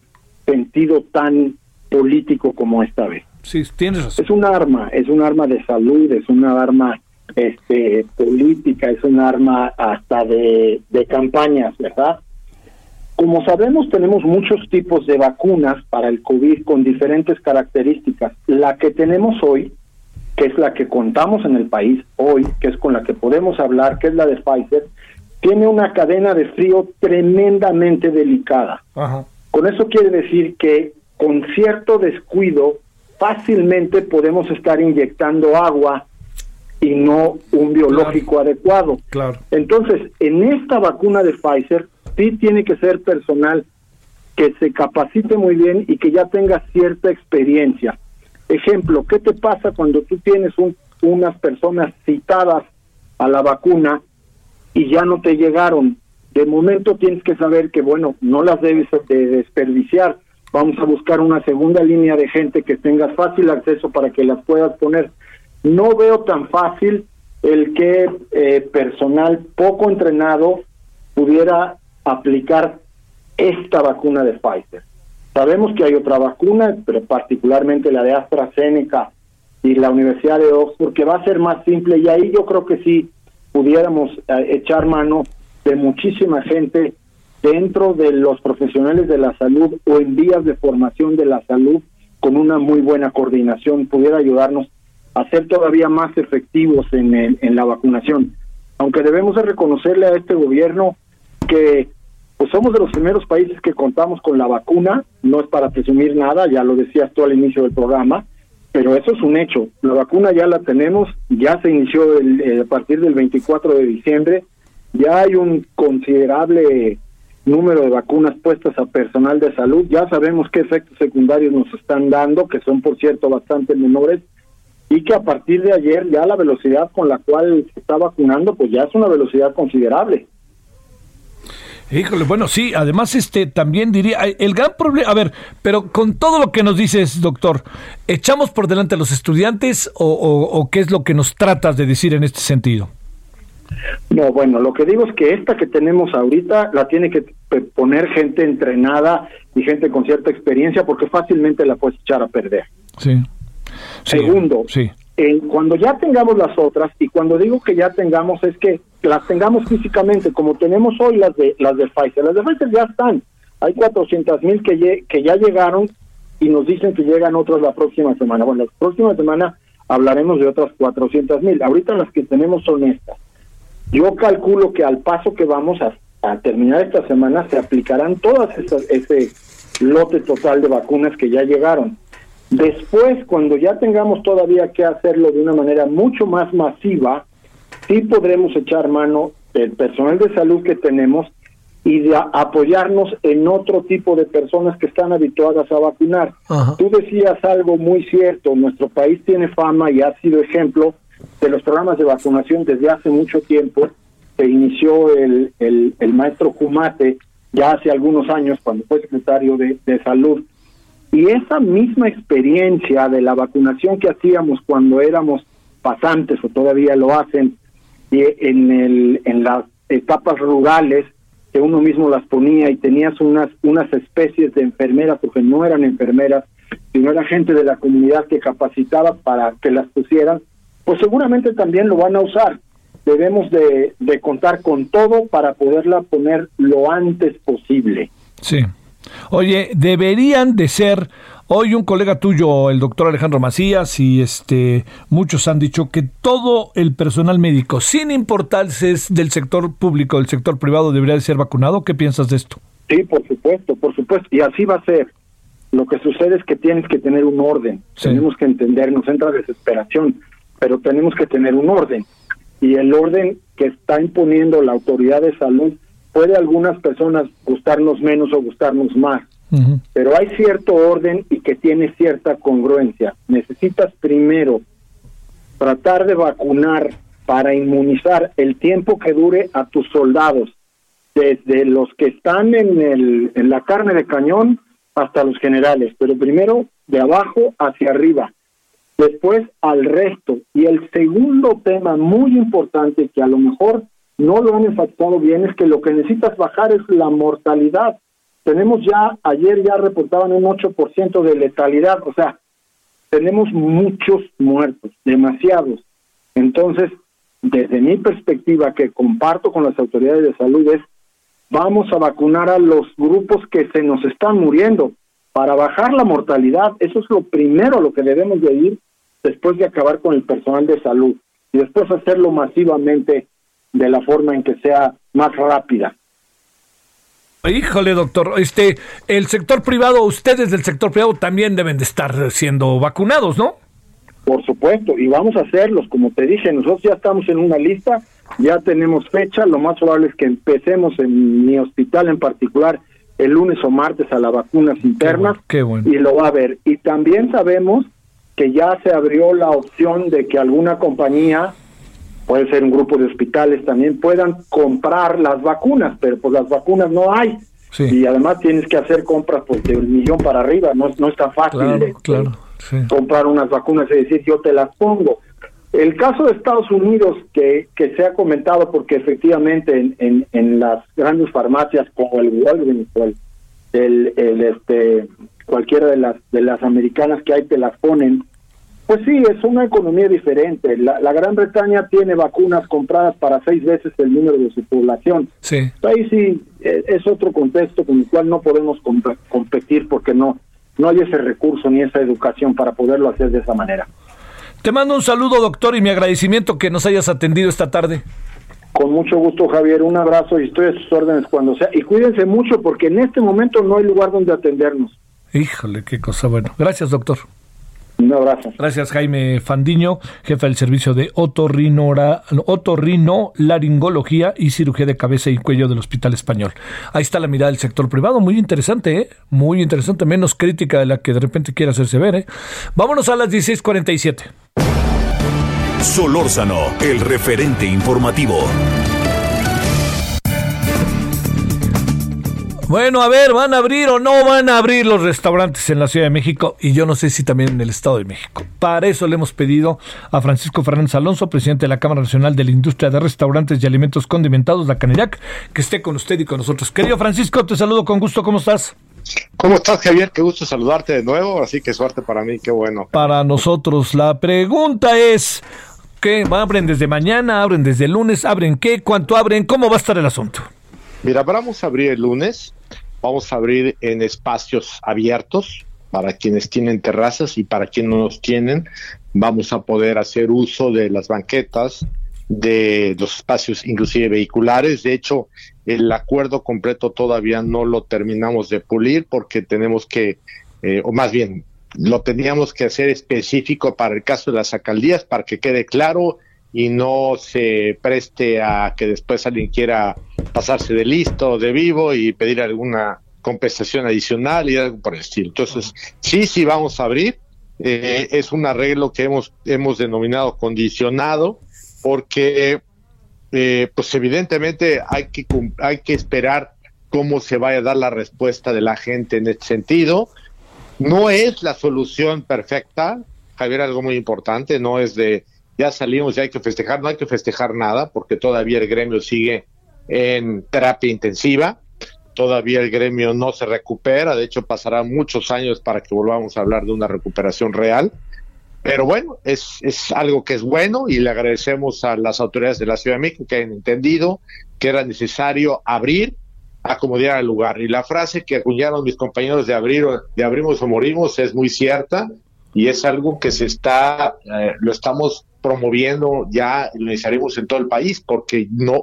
sentido tan político como esta vez. Sí, tienes razón. Es un arma, es un arma de salud, es una arma este, política, es un arma hasta de, de campañas, ¿verdad? Como sabemos, tenemos muchos tipos de vacunas para el COVID con diferentes características. La que tenemos hoy, que es la que contamos en el país hoy, que es con la que podemos hablar, que es la de Pfizer, tiene una cadena de frío tremendamente delicada. Con eso quiere decir que con cierto descuido fácilmente podemos estar inyectando agua y no un biológico adecuado. Claro. Entonces, en esta vacuna de Pfizer sí tiene que ser personal que se capacite muy bien y que ya tenga cierta experiencia. Ejemplo, ¿qué te pasa cuando tú tienes unas personas citadas a la vacuna y ya no te llegaron. De momento tienes que saber que, bueno, no las debes de desperdiciar. Vamos a buscar una segunda línea de gente que tenga fácil acceso para que las puedas poner. No veo tan fácil el que eh, personal poco entrenado pudiera aplicar esta vacuna de Pfizer. Sabemos que hay otra vacuna, pero particularmente la de AstraZeneca y la Universidad de Oxford, que va a ser más simple y ahí yo creo que sí pudiéramos eh, echar mano de muchísima gente dentro de los profesionales de la salud o en vías de formación de la salud con una muy buena coordinación pudiera ayudarnos a ser todavía más efectivos en, en la vacunación. Aunque debemos de reconocerle a este gobierno que pues somos de los primeros países que contamos con la vacuna, no es para presumir nada, ya lo decías tú al inicio del programa, pero eso es un hecho. La vacuna ya la tenemos, ya se inició eh, a partir del 24 de diciembre, ya hay un considerable número de vacunas puestas a personal de salud, ya sabemos qué efectos secundarios nos están dando, que son por cierto bastante menores, y que a partir de ayer ya la velocidad con la cual se está vacunando, pues ya es una velocidad considerable. Híjole, bueno, sí, además este también diría, el gran problema, a ver, pero con todo lo que nos dices, doctor, ¿echamos por delante a los estudiantes o, qué es lo que nos tratas de decir en este sentido? No, bueno, lo que digo es que esta que tenemos ahorita la tiene que poner gente entrenada y gente con cierta experiencia porque fácilmente la puedes echar a perder. Sí. Segundo, sí. Eh, cuando ya tengamos las otras, y cuando digo que ya tengamos es que las tengamos físicamente, como tenemos hoy las de las de Pfizer. Las de Pfizer ya están. Hay 400 mil que, ya llegaron y nos dicen que llegan otras la próxima semana. Bueno, la próxima semana hablaremos de otras 400 mil. Ahorita las que tenemos son estas. Yo calculo que al paso que vamos a, a terminar esta semana se aplicarán todas esas, ese lote total de vacunas que ya llegaron. Después, cuando ya tengamos todavía que hacerlo de una manera mucho más masiva, sí podremos echar mano del personal de salud que tenemos y de apoyarnos en otro tipo de personas que están habituadas a vacunar. Tú decías algo muy cierto, nuestro país tiene fama y ha sido ejemplo de los programas de vacunación desde hace mucho tiempo. Se inició el, el, maestro Jumate ya hace algunos años cuando fue secretario de, de salud. Y esa misma experiencia de la vacunación que hacíamos cuando éramos pasantes o todavía lo hacen y en, el, en las etapas rurales que uno mismo las ponía y tenías unas, unas especies de enfermeras, porque no eran enfermeras, sino era gente de la comunidad que capacitaba para que las pusieran, pues seguramente también lo van a usar. Debemos de, de contar con todo para poderla poner lo antes posible. Sí. Oye, deberían de ser Hoy un colega tuyo, el doctor Alejandro Macías, y este muchos han dicho que todo el personal médico, sin importarse del sector público o del sector privado, debería de ser vacunado. ¿Qué piensas de esto? Sí, por supuesto, por supuesto. Y así va a ser. Lo que sucede es que tienes que tener un orden. Tenemos que entender, nos entra desesperación, pero tenemos que tener un orden. Y el orden que está imponiendo la autoridad de salud puede a algunas personas gustarnos menos o gustarnos más pero hay cierto orden y que tiene cierta congruencia. Necesitas primero tratar de vacunar para inmunizar el tiempo que dure a tus soldados, desde los que están en, el, en la carne de cañón hasta los generales, pero primero de abajo hacia arriba, después al resto. Y el segundo tema muy importante que a lo mejor no lo han enfatizado bien es que lo que necesitas bajar es la mortalidad tenemos ya, ayer ya reportaban un 8% de letalidad, o sea, tenemos muchos muertos, demasiados. Entonces, desde mi perspectiva, que comparto con las autoridades de salud, es vamos a vacunar a los grupos que se nos están muriendo para bajar la mortalidad. Eso es lo primero lo que debemos de ir después de acabar con el personal de salud y después hacerlo masivamente de la forma en que sea más rápida. Híjole, doctor, este, el sector privado, ustedes del sector privado también deben de estar siendo vacunados, ¿no? Por supuesto, y vamos a hacerlos, como te dije, nosotros ya estamos en una lista, ya tenemos fecha, lo más probable es que empecemos en mi hospital en particular el lunes o martes a las vacunas internas qué bueno. y lo va a ver. Y también sabemos que ya se abrió la opción de que alguna compañía puede ser un grupo de hospitales también, puedan comprar las vacunas, pero pues las vacunas no hay. Y además tienes que hacer compras pues de un millón para arriba, no, no es tan fácil claro, comprar unas vacunas y decir yo te las pongo. El caso de Estados Unidos que, que se ha comentado porque efectivamente en, en, en las grandes farmacias como el Walgreens o el, el, el, este cualquiera de las de las americanas que hay te las ponen pues sí, es una economía diferente. La, Gran Bretaña tiene vacunas compradas para seis veces el número de su población. Sí. Ahí sí e, es otro contexto con el cual no podemos competir porque no, no hay ese recurso ni esa educación para poderlo hacer de esa manera. Te mando un saludo, doctor, y mi agradecimiento que nos hayas atendido esta tarde. Con mucho gusto, Javier. Un abrazo y estoy a sus órdenes cuando sea. Y cuídense mucho porque en este momento no hay lugar donde atendernos. Híjole, qué cosa. Bueno, gracias, doctor. Un abrazo. Gracias, Jaime Fandiño, jefe del servicio de otorrinora, otorrino, laringología y cirugía de cabeza y cuello del Hospital Español. Ahí está la mirada del sector privado, muy interesante, ¿eh? Muy interesante, menos crítica de la que de repente quiere hacerse ver, ¿eh? Vámonos a las 16:47. Solórzano, el referente informativo. Bueno, a ver, ¿van a abrir o no van a abrir los restaurantes en la Ciudad de México? Y yo no sé si también en el Estado de México. Para eso le hemos pedido a Francisco Fernández Alonso, presidente de la Cámara Nacional de la Industria de Restaurantes y Alimentos Condimentados, la Canirac, que esté con usted y con nosotros. Querido Francisco, te saludo con gusto. ¿Cómo estás? ¿Cómo estás, Javier? Qué gusto saludarte de nuevo. Así que suerte para mí, qué bueno. Para nosotros, la pregunta es. ¿Qué? ¿Abren desde mañana? ¿Abren desde el lunes? ¿Abren qué? ¿Cuánto abren? ¿Cómo va a estar el asunto? Mira, vamos a abrir el lunes. Vamos a abrir en espacios abiertos para quienes tienen terrazas y para quienes no los tienen. Vamos a poder hacer uso de las banquetas, de los espacios inclusive vehiculares. De hecho, el acuerdo completo todavía no lo terminamos de pulir porque tenemos que, eh, o más bien, lo teníamos que hacer específico para el caso de las alcaldías para que quede claro y no se preste a que después alguien quiera pasarse de listo, de vivo y pedir alguna compensación adicional y algo por el estilo. Entonces, sí, sí vamos a abrir. Eh, es un arreglo que hemos, hemos denominado condicionado porque, eh, pues evidentemente hay que, hay que esperar cómo se vaya a dar la respuesta de la gente en este sentido. No es la solución perfecta, Javier, algo muy importante, no es de ya salimos, ya hay que festejar, no hay que festejar nada porque todavía el gremio sigue en terapia intensiva, todavía el gremio no se recupera, de hecho pasará muchos años para que volvamos a hablar de una recuperación real, pero bueno, es, es algo que es bueno y le agradecemos a las autoridades de la Ciudad de México que hayan entendido que era necesario abrir acomodar el lugar. Y la frase que acuñaron mis compañeros de abrir de abrimos o morimos es muy cierta y es algo que se está, eh, lo estamos promoviendo ya, lo iniciaremos en todo el país porque no,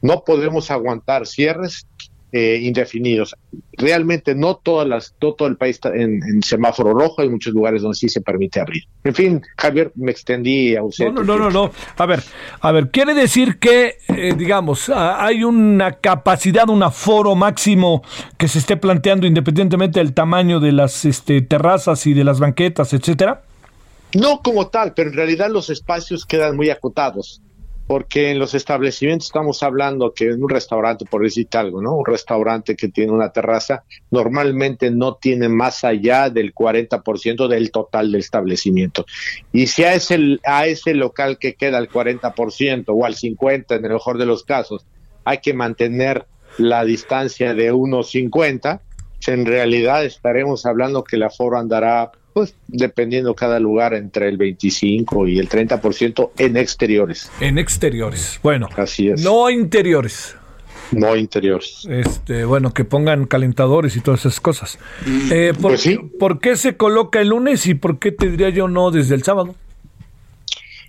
no podemos aguantar cierres eh, indefinidos. Realmente no todas las, todo, el país está en, semáforo rojo, hay muchos lugares donde sí se permite abrir. En fin, Javier, me extendí a usted. No, no, no, no, A ver, a ver, quiere decir que, eh, digamos, hay una capacidad, un aforo máximo que se esté planteando independientemente del tamaño de las este, terrazas y de las banquetas, etcétera. No como tal, pero en realidad los espacios quedan muy acotados porque en los establecimientos estamos hablando que en un restaurante, por decirte algo, ¿no? Un restaurante que tiene una terraza normalmente no tiene más allá del 40% del total del establecimiento. Y si a ese, a ese local que queda al 40% o al 50% en el mejor de los casos, hay que mantener la distancia de 1,50, en realidad estaremos hablando que el aforo andará pues dependiendo cada lugar entre el 25 y el 30% en exteriores. En exteriores. Bueno, así es. No interiores. No interiores. Este, bueno, que pongan calentadores y todas esas cosas. Mm, eh, por, pues sí. ¿Por qué se coloca el lunes y por qué te diría yo no desde el sábado?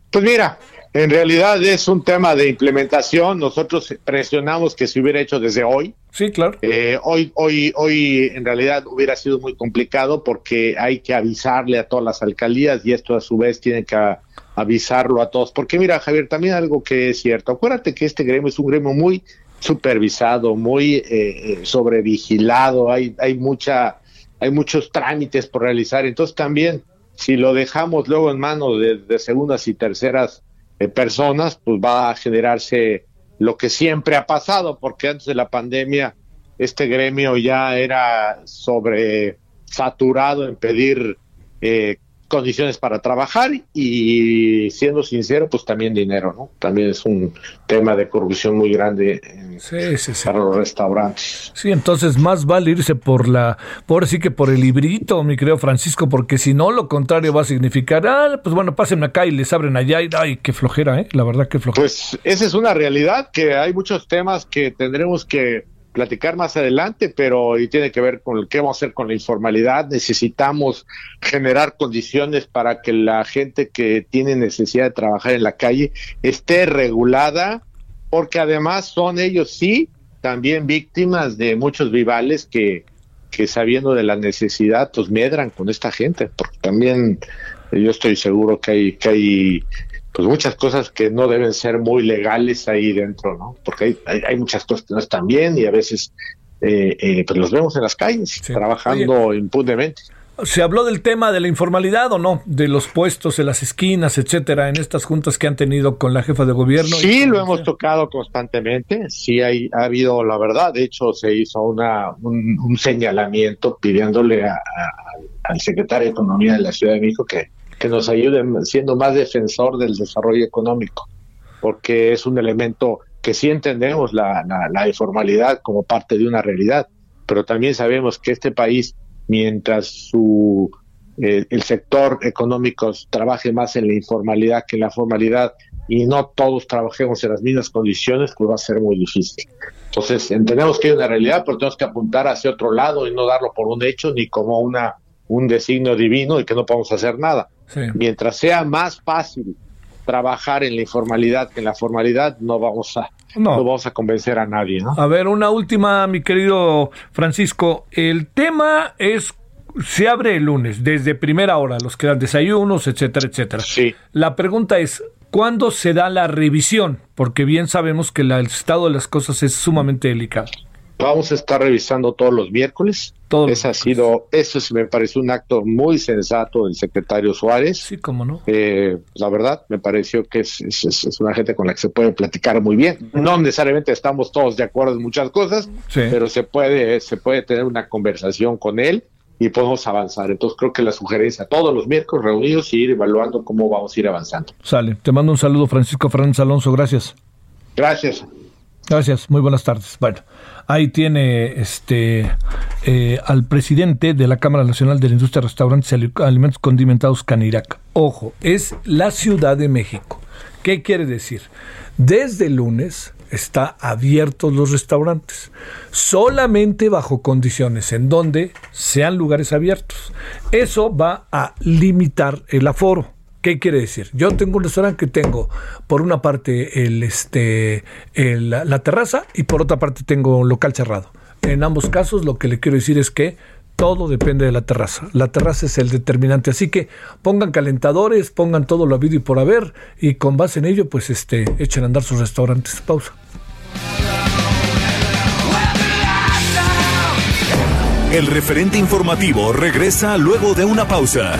Pues mira, en realidad es un tema de implementación. Nosotros presionamos que se hubiera hecho desde hoy. Sí, claro. Eh, hoy, hoy, hoy en realidad hubiera sido muy complicado porque hay que avisarle a todas las alcaldías y esto a su vez tiene que avisarlo a todos. Porque mira, Javier, también algo que es cierto. Acuérdate que este gremio es un gremio muy supervisado, muy eh, eh, sobrevigilado. Hay, hay mucha, hay muchos trámites por realizar. Entonces también si lo dejamos luego en manos de segundas y terceras personas, pues va a generarse lo que siempre ha pasado, porque antes de la pandemia este gremio ya era sobre saturado en pedir eh, condiciones para trabajar y siendo sincero, pues también dinero, ¿no? También es un tema de corrupción muy grande en, para los restaurantes. Sí, entonces más vale irse por la, por sí que por el librito, mi querido Francisco, porque si no, lo contrario va a significar, ah, pues bueno, pásenme acá y les abren allá y, ay, qué flojera, ¿eh? La verdad, qué flojera. Pues esa es una realidad, que hay muchos temas que tendremos que platicar más adelante, pero y tiene que ver con qué vamos a hacer con la informalidad. Necesitamos generar condiciones para que la gente que tiene necesidad de trabajar en la calle esté regulada, porque además son ellos sí también víctimas de muchos vivales que, que sabiendo de la necesidad, pues medran con esta gente, porque también yo estoy seguro que hay, que hay pues muchas cosas que no deben ser muy legales ahí dentro, ¿no? Porque hay, hay, muchas cosas que no están bien y a veces eh, eh, pues los vemos en las calles trabajando impunemente. ¿Se habló del tema de la informalidad o no? De los puestos en las esquinas, etcétera, en estas juntas que han tenido con la jefa de gobierno. Sí, lo hemos tocado constantemente. Sí, hay, ha habido, la verdad. De hecho, se hizo una, un, señalamiento pidiéndole al secretario de Economía de la Ciudad de México que que nos ayuden siendo más defensor del desarrollo económico, porque es un elemento que sí entendemos la, la, informalidad como parte de una realidad, pero también sabemos que este país, mientras su eh, el sector económico trabaje más en la informalidad que en la formalidad y no todos trabajemos en las mismas condiciones, pues va a ser muy difícil. Entonces, entendemos que hay una realidad, pero tenemos que apuntar hacia otro lado y no darlo por un hecho ni como una un designio divino y que no podemos hacer nada. Mientras sea más fácil trabajar en la informalidad que en la formalidad, no vamos a no. vamos a convencer a nadie, ¿no? A ver, una última, mi querido Francisco. El tema es se abre el lunes desde primera hora, los que dan desayunos, etcétera, etcétera. Sí. La pregunta es ¿Cuándo se da la revisión? Porque bien sabemos que el estado de las cosas es sumamente delicado. Vamos a estar revisando todos los miércoles. Todo Ese ha sido, eso sí me parece un acto muy sensato del secretario Suárez. Sí, cómo no. Eh, la verdad, me pareció que es, es, una gente con la que se puede platicar muy bien. No necesariamente estamos todos de acuerdo en muchas cosas, pero se puede, se puede tener una conversación con él y podemos avanzar. Entonces creo que la sugerencia, todos los miércoles reunidos y ir evaluando cómo vamos a ir avanzando. Sale. Te mando un saludo, Francisco Fernández Alonso. Gracias. Gracias. Gracias, muy buenas tardes. Bueno, ahí tiene este eh, al presidente de la Cámara Nacional de la Industria de Restaurantes y Alimentos Condimentados Canirac. Ojo, es la Ciudad de México. ¿Qué quiere decir? Desde lunes está abiertos los restaurantes, solamente bajo condiciones en donde sean lugares abiertos. Eso va a limitar el aforo. ¿Qué quiere decir? Yo tengo un restaurante que tengo por una parte el, este, la terraza y por otra parte tengo un local cerrado. En ambos casos lo que le quiero decir es que todo depende de la terraza. La terraza es el determinante. Así que pongan calentadores, pongan todo lo habido y por haber y con base en ello pues este, echen a andar sus restaurantes. Pausa. El referente informativo regresa luego de una pausa.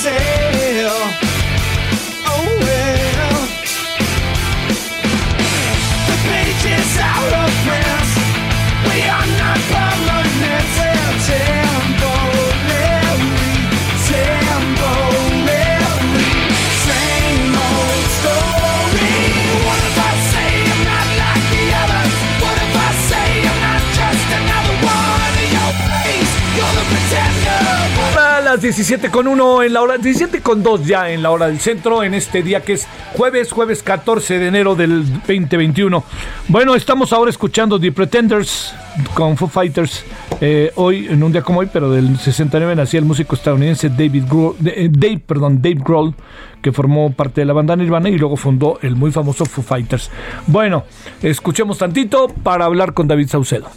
say. Las 17 con 1 en la hora, 17 con 2 ya en la hora del centro, en este día que es jueves, jueves 14 de enero del 2021. Bueno, estamos ahora escuchando The Pretenders con Foo Fighters. Eh, hoy, en un día como hoy, pero del 69 nacía el músico estadounidense David Grohl, eh, Dave, perdón, Dave Grohl, que formó parte de la banda Nirvana y luego fundó el muy famoso Foo Fighters. Bueno, escuchemos tantito para hablar con David Saucedo.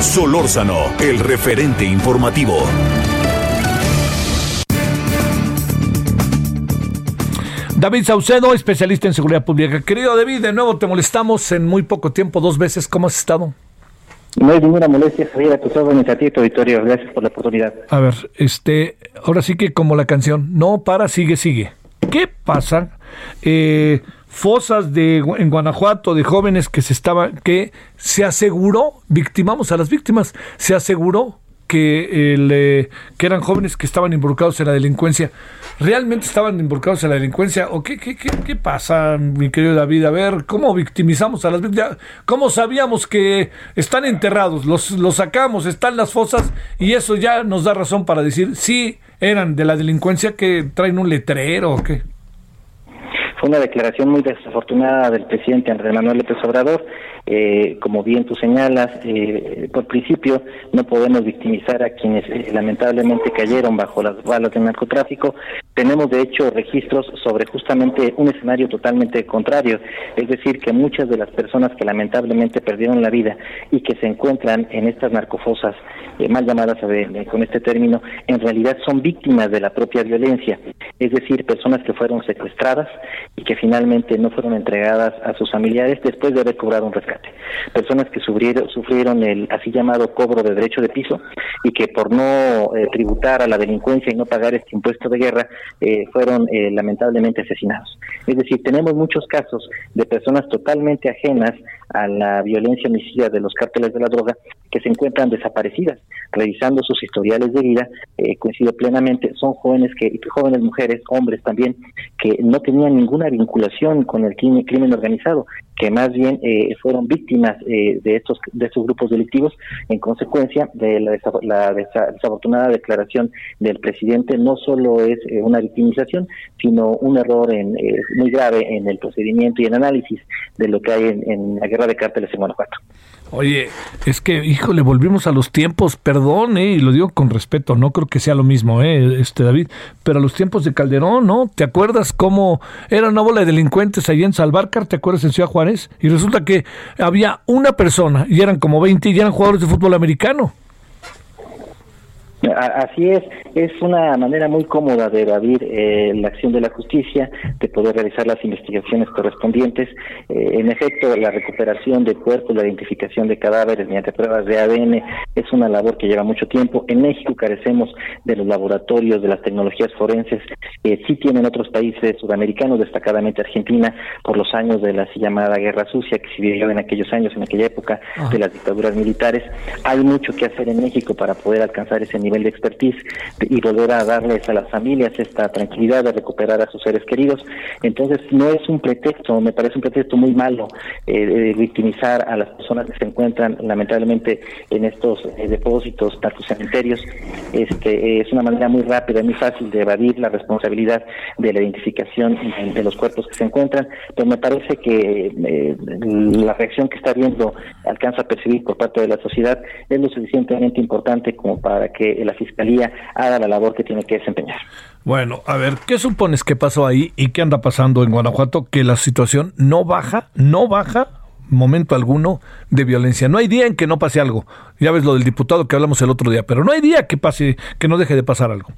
Solórzano, el referente informativo. David Saucedo, especialista en seguridad pública. Querido David, de nuevo te molestamos en muy poco tiempo, dos veces. ¿Cómo has estado? No hay ninguna molestia, Javier, a tus órdenes, a ti, tu auditorio. Gracias por la oportunidad. A ver, este, ahora sí que como la canción, no para, sigue, sigue. ¿Qué pasa? Eh, fosas de en Guanajuato de jóvenes que se estaban, que se aseguró, victimamos a las víctimas, se aseguró que, eh, que eran jóvenes que estaban involucrados en la delincuencia. ¿Realmente estaban involucrados en la delincuencia? ¿O qué, qué, qué, qué pasa, mi querido David? A ver, ¿cómo victimizamos a las víctimas? ¿Cómo sabíamos que están enterrados? Los, los sacamos, están las fosas y eso ya nos da razón para decir sí eran de la delincuencia que traen un letrero o qué. Fue una declaración muy desafortunada del presidente Andrés Manuel López Obrador. Eh, como bien tú señalas, eh, por principio no podemos victimizar a quienes eh, lamentablemente cayeron bajo las balas del narcotráfico. Tenemos de hecho registros sobre justamente un escenario totalmente contrario, es decir, que muchas de las personas que lamentablemente perdieron la vida y que se encuentran en estas narcofosas, mal llamadas con este término, en realidad son víctimas de la propia violencia, es decir, personas que fueron secuestradas, y que finalmente no fueron entregadas a sus familiares después de haber cobrado un rescate. Personas que sufrieron, el así llamado cobro de derecho de piso y que por no eh, tributar a la delincuencia y no pagar este impuesto de guerra eh, fueron eh, lamentablemente asesinados. Es decir, tenemos muchos casos de personas totalmente ajenas a la violencia homicida de los cárteles de la droga que se encuentran desaparecidas. Revisando sus historiales de vida, coincido plenamente, son jóvenes que, jóvenes mujeres, hombres también, que no tenían ninguna vinculación con el crimen, organizado, que más bien eh, víctimas eh, de estos de estos grupos delictivos en consecuencia de la, desafortunada declaración del presidente no solo es eh, una victimización sino un error en, muy grave en el procedimiento y en análisis de lo que hay en, en la guerra de cárteles en Guanajuato. Oye, es que, híjole, volvimos a los tiempos, perdón, eh, y lo digo con respeto, no creo que sea lo mismo, eh, este David, pero a los tiempos de Calderón, ¿no? ¿Te acuerdas cómo era una bola de delincuentes allí en Salvarcar, te acuerdas en Ciudad Juárez? Y resulta que había una persona, y eran como 20, y eran jugadores de fútbol americano. Así es, es una manera muy cómoda de evadir eh, la acción de la justicia, de poder realizar las investigaciones correspondientes. Eh, en efecto, la recuperación de cuerpos, la identificación de cadáveres mediante pruebas de ADN es una labor que lleva mucho tiempo. En México carecemos de los laboratorios, de las tecnologías forenses. Eh, sí tienen otros países sudamericanos, destacadamente Argentina, por los años de la así llamada Guerra Sucia que se vivió en aquellos años, en aquella época de las dictaduras militares. Hay mucho que hacer en México para poder alcanzar ese nivel nivel de expertise y volver a darles a las familias esta tranquilidad de recuperar a sus seres queridos. Entonces, no es un pretexto, me parece un pretexto muy malo eh, victimizar a las personas que se encuentran lamentablemente en estos eh, depósitos, tanto cementerios. Este, es una manera muy rápida y muy fácil de evadir la responsabilidad de la identificación de los cuerpos que se encuentran, pero me parece que eh, la reacción que está habiendo alcanza a percibir por parte de la sociedad es lo suficientemente importante como para que la Fiscalía haga la labor que tiene que desempeñar. Bueno, a ver, ¿qué supones que pasó ahí y qué anda pasando en Guanajuato? Que la situación no baja, no baja momento alguno de violencia. No hay día en que no pase algo. Ya ves lo del diputado que hablamos el otro día, pero no hay día que pase, que no deje de pasar algo.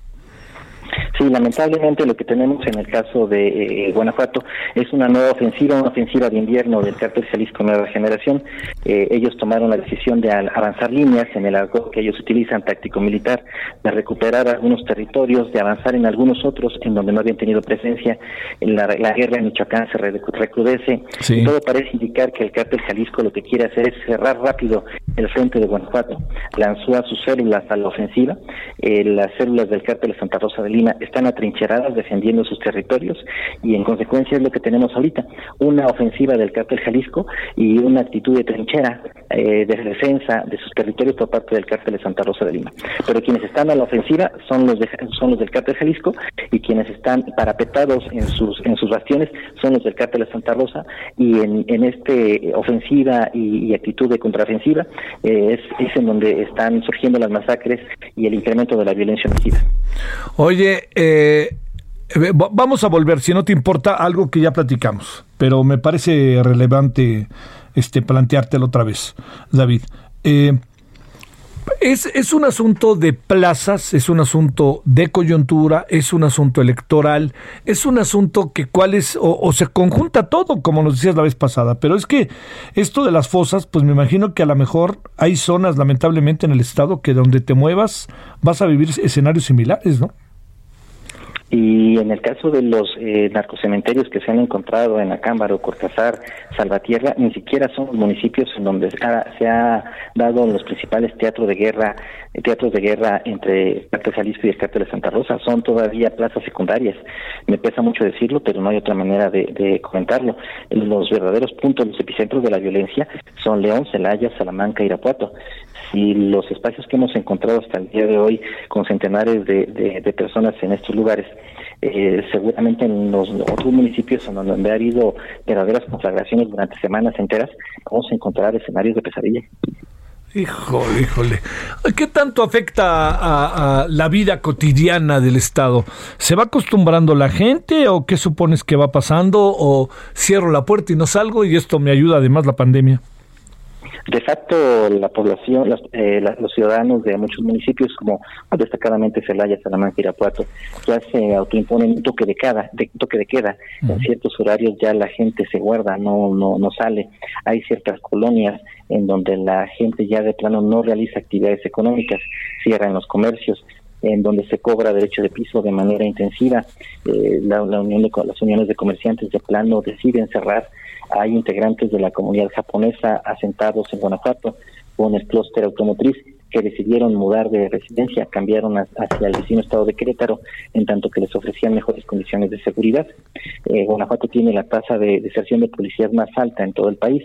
Sí, lamentablemente lo que tenemos en el caso de eh, Guanajuato es una nueva ofensiva, una ofensiva de invierno del cártel Jalisco Nueva Generación. Eh, ellos tomaron la decisión de avanzar líneas en el arco que ellos utilizan táctico-militar, de recuperar algunos territorios, de avanzar en algunos otros en donde no habían tenido presencia. La, la guerra en Michoacán se recrudece. Y todo parece indicar que el cártel Jalisco lo que quiere hacer es cerrar rápido el frente de Guanajuato. Lanzó a sus células a la ofensiva. Eh, las células del cártel de Santa Rosa de Lima están atrincheradas defendiendo sus territorios y en consecuencia es lo que tenemos ahorita, una ofensiva del cártel Jalisco y una actitud de trinchera eh, de defensa de sus territorios por parte del cártel de Santa Rosa de Lima. Pero quienes están a la ofensiva son los son los del cártel Jalisco y quienes están parapetados en sus en sus bastiones son los del cártel de Santa Rosa y en, en este ofensiva y, actitud de contraofensiva eh, es, es en donde están surgiendo las masacres y el incremento de la violencia homicida. Oye, eh, vamos a volver, si no te importa, algo que ya platicamos, pero me parece relevante este planteártelo otra vez, David. Eh, es, es, un asunto de plazas, es un asunto de coyuntura, es un asunto electoral, es un asunto que cuál es, o, se conjunta todo, como nos decías la vez pasada, pero es que esto de las fosas, pues me imagino que a lo mejor hay zonas, lamentablemente, en el estado que donde te muevas vas a vivir escenarios similares, ¿no? Y en el caso de los eh, narcocementerios que se han encontrado en Acámbaro, Cortázar, Salvatierra, ni siquiera son municipios en donde se ha, dado los principales teatros de guerra, teatros de guerra entre el Cártel Jalisco y el de Santa Rosa. Son todavía plazas secundarias. Me pesa mucho decirlo, pero no hay otra manera de, de comentarlo. Los verdaderos puntos, los epicentros de la violencia son León, Celaya, Salamanca, Irapuato y los espacios que hemos encontrado hasta el día de hoy con centenares de, personas en estos lugares, eh, seguramente en los otros municipios en donde ha habido verdaderas conflagraciones durante semanas enteras, vamos a encontrar escenarios de pesadilla. Híjole, híjole. ¿Qué tanto afecta a, a, la vida cotidiana del Estado? ¿Se va acostumbrando la gente o qué supones que va pasando? ¿O cierro la puerta y no salgo y esto me ayuda además la pandemia? De facto, la población, eh, los ciudadanos de muchos municipios, como destacadamente Celaya, Salamanca, Irapuato, ya se autoimponen un toque de queda, de, toque de queda. En ciertos horarios ya la gente se guarda, no, no, no sale. Hay ciertas colonias en donde la gente ya de plano no realiza actividades económicas, cierran los comercios, en donde se cobra derecho de piso de manera intensiva. Eh, la, unión de, las uniones de comerciantes de plano deciden cerrar hay integrantes de la comunidad japonesa asentados en Guanajuato con el clúster automotriz que decidieron mudar de residencia, cambiaron hacia el vecino estado de Querétaro, en tanto que les ofrecían mejores condiciones de seguridad. Eh, Guanajuato tiene la tasa de deserción de policías más alta en todo el país,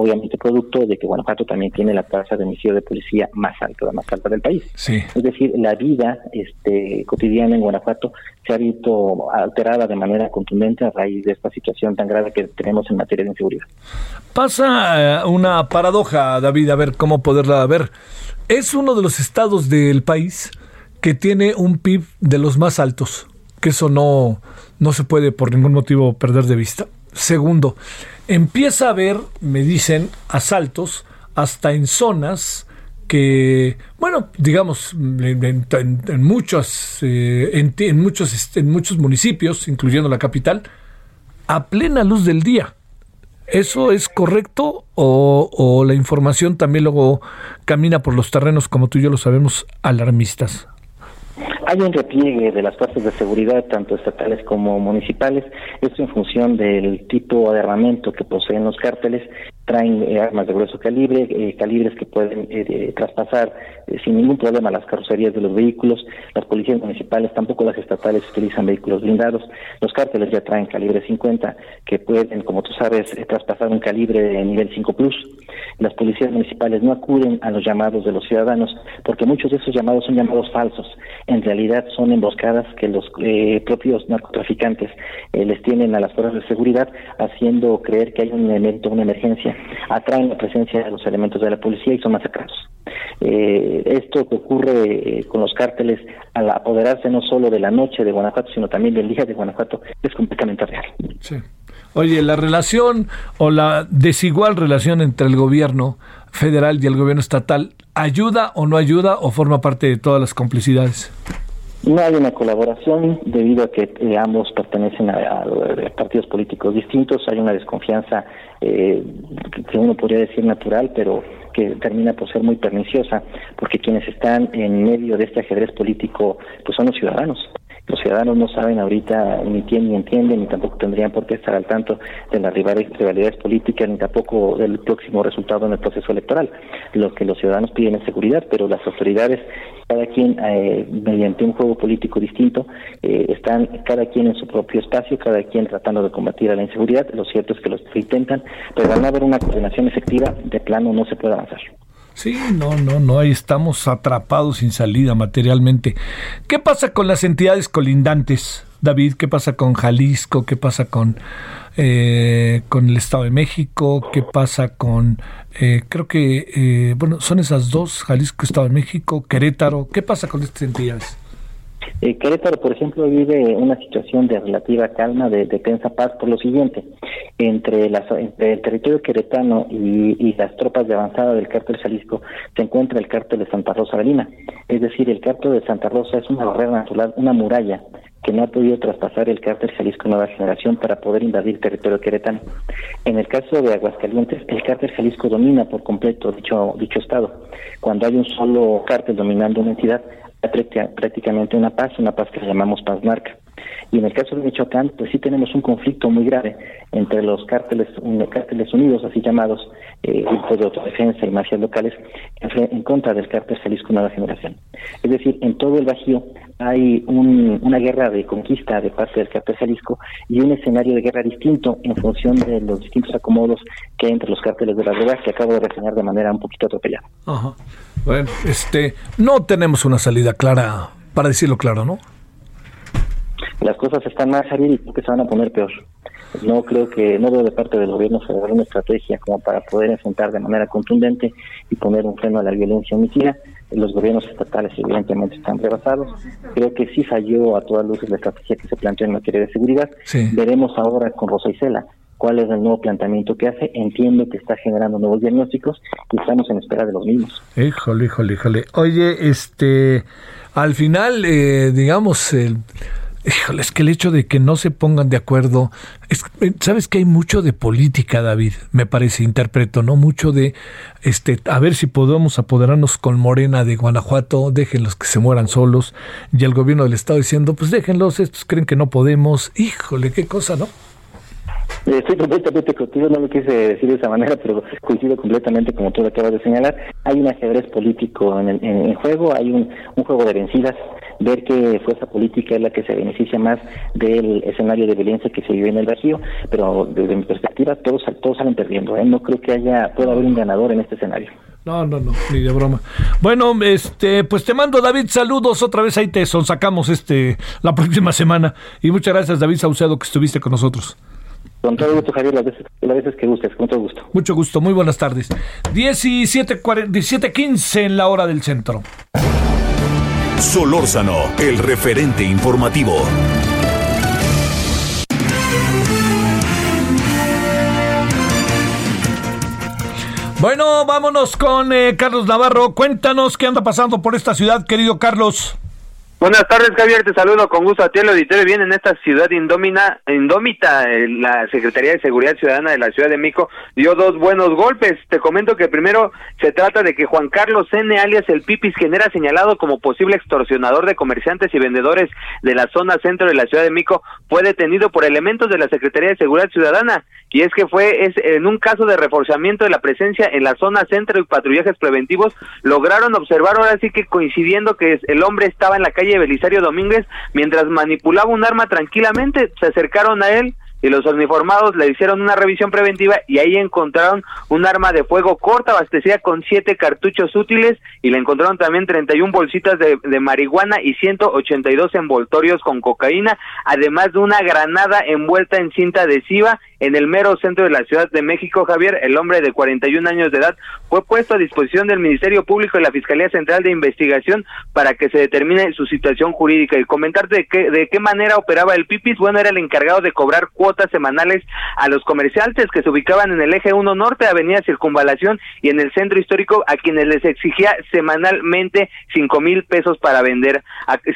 obviamente producto de que Guanajuato también tiene la tasa de emisión de policía más alta, la más alta del país. Es decir, la vida este, cotidiana en Guanajuato se ha visto alterada de manera contundente a raíz de esta situación tan grave que tenemos en materia de inseguridad. Pasa eh, una paradoja, David, a ver cómo poderla ver. Es uno de los estados del país que tiene un PIB de los más altos, que eso no, no se puede por ningún motivo perder de vista. Segundo, empieza a haber, me dicen, asaltos hasta en zonas que, bueno, digamos, en, muchos, eh, en, muchos, en muchos municipios, incluyendo la capital, a plena luz del día. ¿Eso es correcto o, o, la información también luego camina por los terrenos, como tú y yo lo sabemos, alarmistas? Hay un repliegue de las fuerzas de seguridad, tanto estatales como municipales, esto en función del tipo de armamento que poseen los cárteles. Traen eh, armas de grueso calibre, eh, calibres que pueden eh, traspasar sin ningún problema las carrocerías de los vehículos. Las policías municipales, tampoco las estatales, utilizan vehículos blindados. Los cárteles ya traen calibre 50, que pueden, como tú sabes, traspasar un calibre de nivel 5 plus. Las policías municipales no acuden a los llamados de los ciudadanos, porque muchos de esos llamados son llamados falsos. En realidad son emboscadas que los propios narcotraficantes les tienen a las fuerzas de seguridad, haciendo creer que hay un evento, una emergencia atraen la presencia de los elementos de la policía y son masacrados. Eh, esto que ocurre eh, con los cárteles al apoderarse no solo de la noche de Guanajuato, sino también del día de Guanajuato, es completamente real. Sí. Oye, la relación o la desigual relación entre el gobierno federal y el gobierno estatal, ¿ayuda o no ayuda o forma parte de todas las complicidades? No hay una colaboración debido a que eh, ambos pertenecen a, partidos políticos distintos. Hay una desconfianza eh, que uno podría decir natural, pero que termina por ser muy perniciosa, porque quienes están en medio de este ajedrez político pues son los ciudadanos. Los ciudadanos no saben ahorita ni entienden ni entienden, ni tampoco tendrían por qué estar al tanto de las rivalidades políticas, ni tampoco del próximo resultado en el proceso electoral. Lo que los ciudadanos piden es seguridad, pero las autoridades, cada quien eh, mediante un juego político distinto, eh, están cada quien en su propio espacio, cada quien tratando de combatir a la inseguridad. Lo cierto es que los intentan, pero al no haber una coordinación efectiva, de plano no se puede avanzar. Sí, no, no, no, ahí estamos atrapados sin salida materialmente. ¿Qué pasa con las entidades colindantes, David? ¿Qué pasa con Jalisco? ¿Qué pasa con, eh, con el Estado de México? ¿Qué pasa con, eh, creo que, eh, bueno, son esas dos, Jalisco, Estado de México, Querétaro? ¿Qué pasa con estas entidades? Eh, Querétaro, por ejemplo, vive una situación de relativa calma, de, tensa paz, por lo siguiente, entre, el territorio queretano y, las tropas de avanzada del cártel Jalisco se encuentra el cártel de Santa Rosa de Lima. Es decir, el cártel de Santa Rosa es una barrera natural, una muralla que no ha podido traspasar el cártel Jalisco Nueva Generación para poder invadir territorio queretano. En el caso de Aguascalientes, el cártel Jalisco domina por completo dicho, dicho estado. Cuando hay un solo cártel dominando una entidad, prácticamente una paz, una paz que llamamos paz narca. Y en el caso de Michoacán, pues sí tenemos un conflicto muy grave entre los cárteles, cárteles unidos, así llamados, eh, grupos de autodefensa y mafias locales, en, contra del cártel Jalisco Nueva Generación. Es decir, en todo el Bajío hay una guerra de conquista de parte del cártel Jalisco y un escenario de guerra distinto en función de los distintos acomodos que hay entre los cárteles de la droga que acabo de reseñar de manera un poquito atropellada. Ajá. Bueno, este, no tenemos una salida clara, para decirlo claro, ¿no? Las cosas están más arriba y creo que se van a poner peor. No creo que, no veo de parte del gobierno federal una estrategia como para poder enfrentar de manera contundente y poner un freno a la violencia homicida. Los gobiernos estatales evidentemente están rebasados. Creo que sí falló a todas luces la estrategia que se planteó en materia de seguridad. Veremos ahora con Rosa Isela cuál es el nuevo planteamiento que hace. Entiendo que está generando nuevos diagnósticos y estamos en espera de los mismos. Híjole, híjole, híjole. Oye, este, al final, eh, digamos, el Híjole, es que el hecho de que no se pongan de acuerdo, es, eh, sabes que hay mucho de política, David, me parece, interpreto, ¿no? Mucho de, este, a ver si podemos apoderarnos con Morena de Guanajuato, déjenlos que se mueran solos, y el gobierno del estado diciendo, pues déjenlos, estos creen que no podemos, híjole, qué cosa, ¿no? Estoy completamente contigo, no lo quise decir de esa manera, pero coincido completamente como tú lo acabas de señalar. Hay un ajedrez político en el, en juego, hay un, juego de vencidas. Ver qué fuerza política es la que se beneficia más del escenario de violencia que se vive en el Bajío, pero desde mi perspectiva todos, todos salen perdiendo. ¿eh? No creo que haya pueda haber un ganador en este escenario. No, no, no, ni de broma. Bueno, este, pues te mando David saludos otra vez ahí te sacamos este la próxima semana y muchas gracias David Saucedo que estuviste con nosotros. Con todo gusto, Javier, las veces, las veces que gustes, con todo gusto. Mucho gusto, muy buenas tardes. 17.15 en la hora del centro. Solórzano, el referente informativo. Bueno, vámonos con eh, Carlos Navarro. Cuéntanos qué anda pasando por esta ciudad, querido Carlos. Buenas tardes, Javier. Te saludo con gusto a ti, el auditorio. Bien, en esta ciudad indómina, indómita, eh, la Secretaría de Seguridad Ciudadana de la Ciudad de Mico dio dos buenos golpes. Te comento que primero se trata de que Juan Carlos N., alias el Pipis, quien era señalado como posible extorsionador de comerciantes y vendedores de la zona centro de la Ciudad de Mico, fue detenido por elementos de la Secretaría de Seguridad Ciudadana. Y es que fue es, en un caso de reforzamiento de la presencia en la zona centro y patrullajes preventivos, lograron observar ahora sí que coincidiendo que el hombre estaba en la calle Belisario Domínguez, mientras manipulaba un arma tranquilamente, se acercaron a él y los uniformados le hicieron una revisión preventiva y ahí encontraron un arma de fuego corta abastecida con siete cartuchos útiles y le encontraron también 31 bolsitas de, de marihuana y 182 envoltorios con cocaína, además de una granada envuelta en cinta adhesiva en el mero centro de la Ciudad de México, Javier, el hombre de 41 años de edad, fue puesto a disposición del Ministerio Público y la Fiscalía Central de Investigación para que se determine su situación jurídica. Y comentarte de qué, de qué manera operaba el PIPIS, bueno, era el encargado de cobrar cuotas semanales a los comerciantes que se ubicaban en el eje 1 norte, Avenida Circunvalación y en el centro histórico, a quienes les exigía semanalmente cinco mil pesos para vender.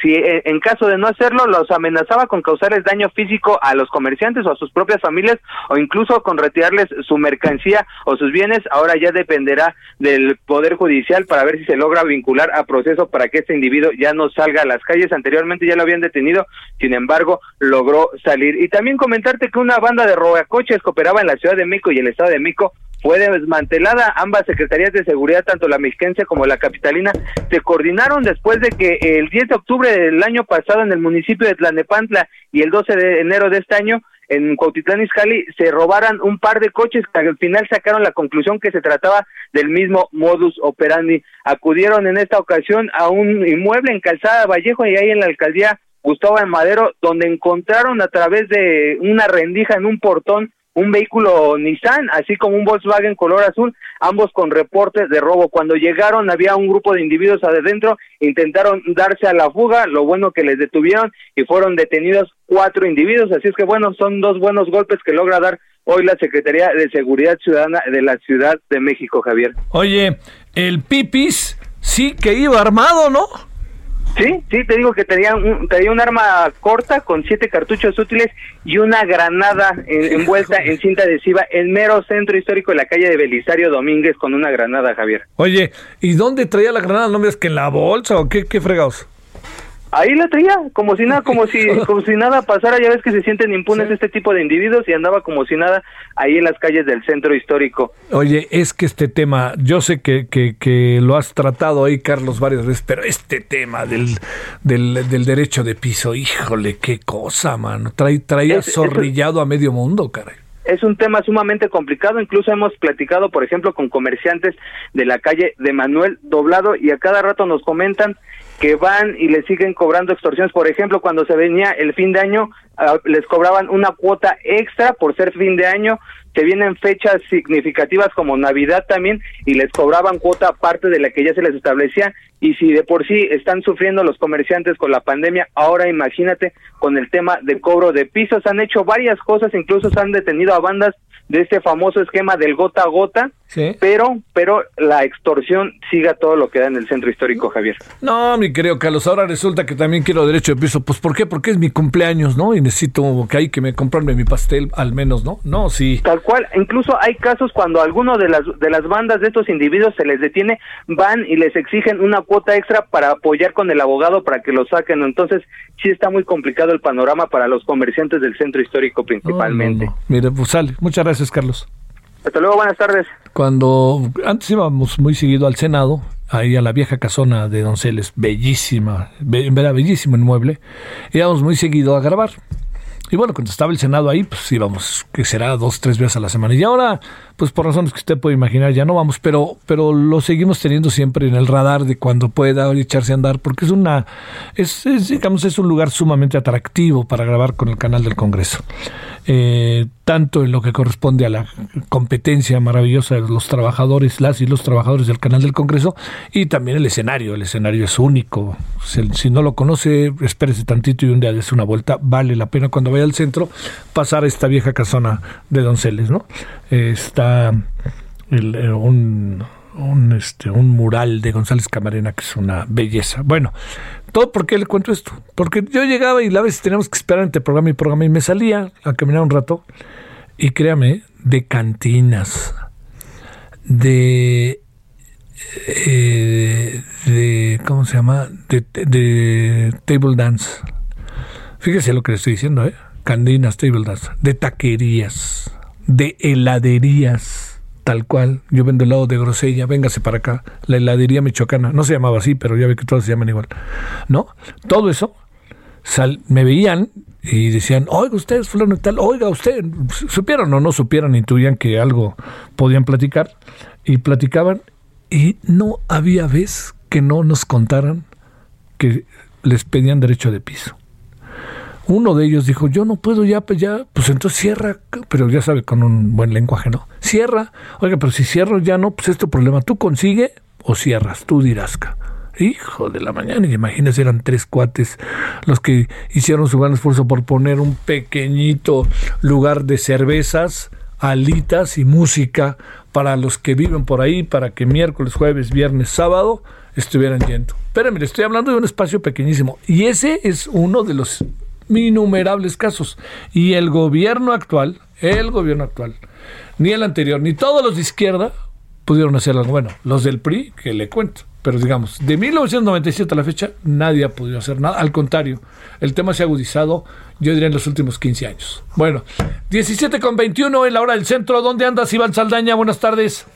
Si eh, en caso de no hacerlo, los amenazaba con causarles daño físico a los comerciantes o a sus propias familias o incluso con retirarles su mercancía o sus bienes, ahora ya dependerá del Poder Judicial para ver si se logra vincular a proceso para que este individuo ya no salga a las calles. Anteriormente ya lo habían detenido, sin embargo, logró salir. Y también comentarte que una banda de robacoches que operaba en la Ciudad de Mico y el Estado de Mico fue desmantelada. Ambas secretarías de seguridad, tanto la mexiquense como la capitalina, se coordinaron después de que el 10 de octubre del año pasado en el municipio de Tlanepantla y el 12 de enero de este año en Cuautitlán Izcalli se robaran un par de coches que al final sacaron la conclusión que se trataba del mismo modus operandi. Acudieron en esta ocasión a un inmueble en Calzada Vallejo y ahí en la alcaldía Gustavo de Madero, donde encontraron a través de una rendija en un portón un vehículo Nissan, así como un Volkswagen color azul, ambos con reportes de robo. Cuando llegaron había un grupo de individuos adentro, intentaron darse a la fuga, lo bueno que les detuvieron y fueron detenidos cuatro individuos, así es que bueno, son dos buenos golpes que logra dar hoy la Secretaría de Seguridad Ciudadana de la Ciudad de México, Javier. Oye, el Pipis sí que iba armado, ¿no? Sí, sí, te digo que tenía un, tenía un arma corta con siete cartuchos útiles y una granada envuelta en cinta adhesiva en mero centro histórico de la calle de Belisario Domínguez con una granada, Javier. Oye, ¿y dónde traía la granada? ¿No ves que en la bolsa o qué, qué fregados? Ahí la traía, como si nada, como si, como si nada pasara, ya ves que se sienten impunes este tipo de individuos y andaba como si nada ahí en las calles del centro histórico. Oye, es que este tema, yo sé que, que, que lo has tratado ahí, Carlos, varias veces, pero este tema del, del, del derecho de piso, híjole, qué cosa, mano, trae, traía zorrillado a medio mundo, caray. Es un tema sumamente complicado, incluso hemos platicado, por ejemplo, con comerciantes de la calle de Manuel Doblado y a cada rato nos comentan que van y le siguen cobrando extorsiones. Por ejemplo, cuando se venía el fin de año, ah, les cobraban una cuota extra por ser fin de año. Se vienen fechas significativas como Navidad también y les cobraban cuota aparte de la que ya se les establecía. Y si de por sí están sufriendo los comerciantes con la pandemia, ahora imagínate con el tema de cobro de pisos. Han hecho varias cosas, incluso se han detenido a bandas de este famoso esquema del gota a gota, pero, pero la extorsión siga todo lo que da en el centro histórico, Javier. No, mi querido Carlos, ahora resulta que también quiero derecho de piso. Pues ¿por qué? Porque es mi cumpleaños, ¿no? Y necesito que hay que me comprarme mi pastel al menos, ¿no? No, sí. Tal cual, incluso hay casos cuando alguno de las de las bandas de estos individuos se les detiene, van y les exigen una cuota extra para apoyar con el abogado para que lo saquen. Entonces, sí está muy complicado el panorama para los comerciantes del centro histórico principalmente. Mire, pues sale. Muchas gracias, Carlos. Hasta luego, buenas tardes. Cuando antes íbamos muy seguido al Senado, ahí a la vieja casona de Donceles, bellísima, be, era bellísimo inmueble, íbamos muy seguido a grabar. Y bueno, cuando estaba el Senado ahí, pues íbamos, que será dos, tres veces a la semana. Y ahora, pues por razones que usted puede imaginar, ya no vamos, pero, pero lo seguimos teniendo siempre en el radar de cuando pueda echarse a andar, porque es una, es, es digamos, es un lugar sumamente atractivo para grabar con el canal del Congreso eh, tanto en lo que corresponde a la competencia maravillosa de los trabajadores, las y los trabajadores del canal del Congreso, y también el escenario. El escenario es único. Si, no lo conoce, espérese tantito y un día dése una vuelta. Vale la pena cuando vaya al centro pasar a esta vieja casona de Donceles, ¿no? Eh, está eh, un un, este, un mural de González Camarena que es una belleza. Bueno, todo porque le cuento esto. Porque yo llegaba y la vez teníamos que esperar entre programa y programa y me salía a caminar un rato y créame, de cantinas, de, eh, de ¿cómo se llama? De, de, table dance. Fíjese lo que le estoy diciendo, ¿eh? Cantinas, table dance, de taquerías, de heladerías tal cual. Yo vendo helado de grosella, véngase para acá. La heladería michoacana, no se llamaba así, pero ya ve que todas se llaman igual. ¿No? Todo eso, sal, me veían y decían, oiga usted, fulano y tal, oiga usted, supieron o no supieran, intuían que algo podían platicar, y platicaban, y no había vez que no nos contaran que les pedían derecho de piso uno de ellos dijo, yo no puedo ya, pues ya, pues entonces cierra, pero ya sabe, con un buen lenguaje, ¿no? Cierra, oiga, pero si cierro ya no, pues es tu problema, tú consigue o cierras, tú dirás. Hijo de la mañana, imagínese, eran tres cuates los que hicieron su gran esfuerzo por poner un pequeñito lugar de cervezas, alitas y música para los que viven por ahí, para que miércoles, jueves, viernes, sábado estuvieran yendo. Pero mire, estoy hablando de un espacio pequeñísimo y ese es uno de los innumerables casos. Y el gobierno actual, el gobierno actual, ni el anterior, ni todos los de izquierda pudieron hacer algo. Bueno, los del PRI, que le cuento. Pero digamos, de 1997 a la fecha, nadie ha podido hacer nada. Al contrario, el tema se ha agudizado, yo diría, en los últimos 15 años. Bueno, 17 con 21 en la hora del centro. ¿Dónde andas, Iván Saldaña? Buenas tardes.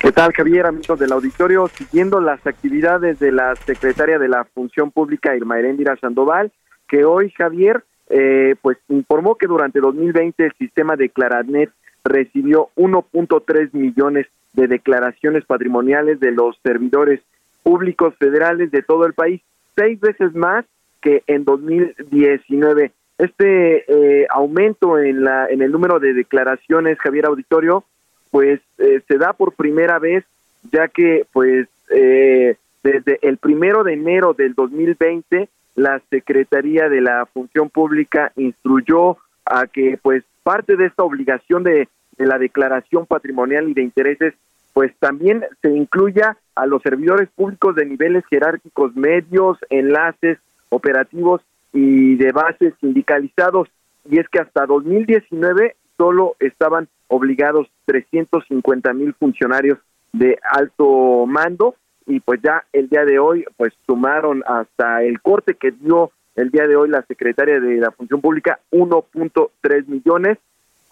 ¿Qué tal, Javier, amigos del auditorio? Siguiendo las actividades de la secretaria de la Función Pública, Irma Erendira Sandoval, que hoy Javier eh, pues informó que durante 2020 el sistema de Claranet recibió 1.3 millones de declaraciones patrimoniales de los servidores públicos federales de todo el país, seis veces más que en 2019. Este eh, aumento en la en el número de declaraciones, Javier Auditorio, pues eh, se da por primera vez, ya que pues eh, desde el primero de enero del 2020 la Secretaría de la Función Pública instruyó a que pues parte de esta obligación de, de la declaración patrimonial y de intereses pues también se incluya a los servidores públicos de niveles jerárquicos medios, enlaces, operativos y de bases sindicalizados. Y es que hasta 2019 solo estaban obligados 350 mil funcionarios de alto mando y pues ya el día de hoy pues sumaron hasta el corte que dio el día de hoy la secretaria de la Función Pública 1.3 millones.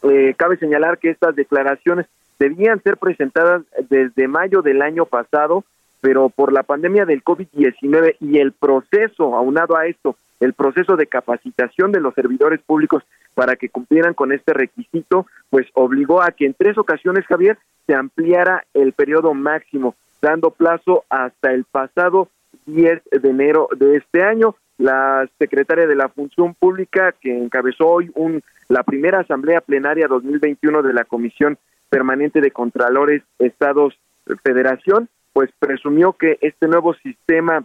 Eh, cabe señalar que estas declaraciones debían ser presentadas desde mayo del año pasado, pero por la pandemia del COVID-19 y el proceso, aunado a esto, el proceso de capacitación de los servidores públicos para que cumplieran con este requisito, pues obligó a que en tres ocasiones, Javier, se ampliara el periodo máximo, dando plazo hasta el pasado 10 de enero de este año. La secretaria de la Función Pública, que encabezó hoy un, la primera asamblea plenaria 2021 de la Comisión Permanente de Contralores Estados Federación, pues presumió que este nuevo sistema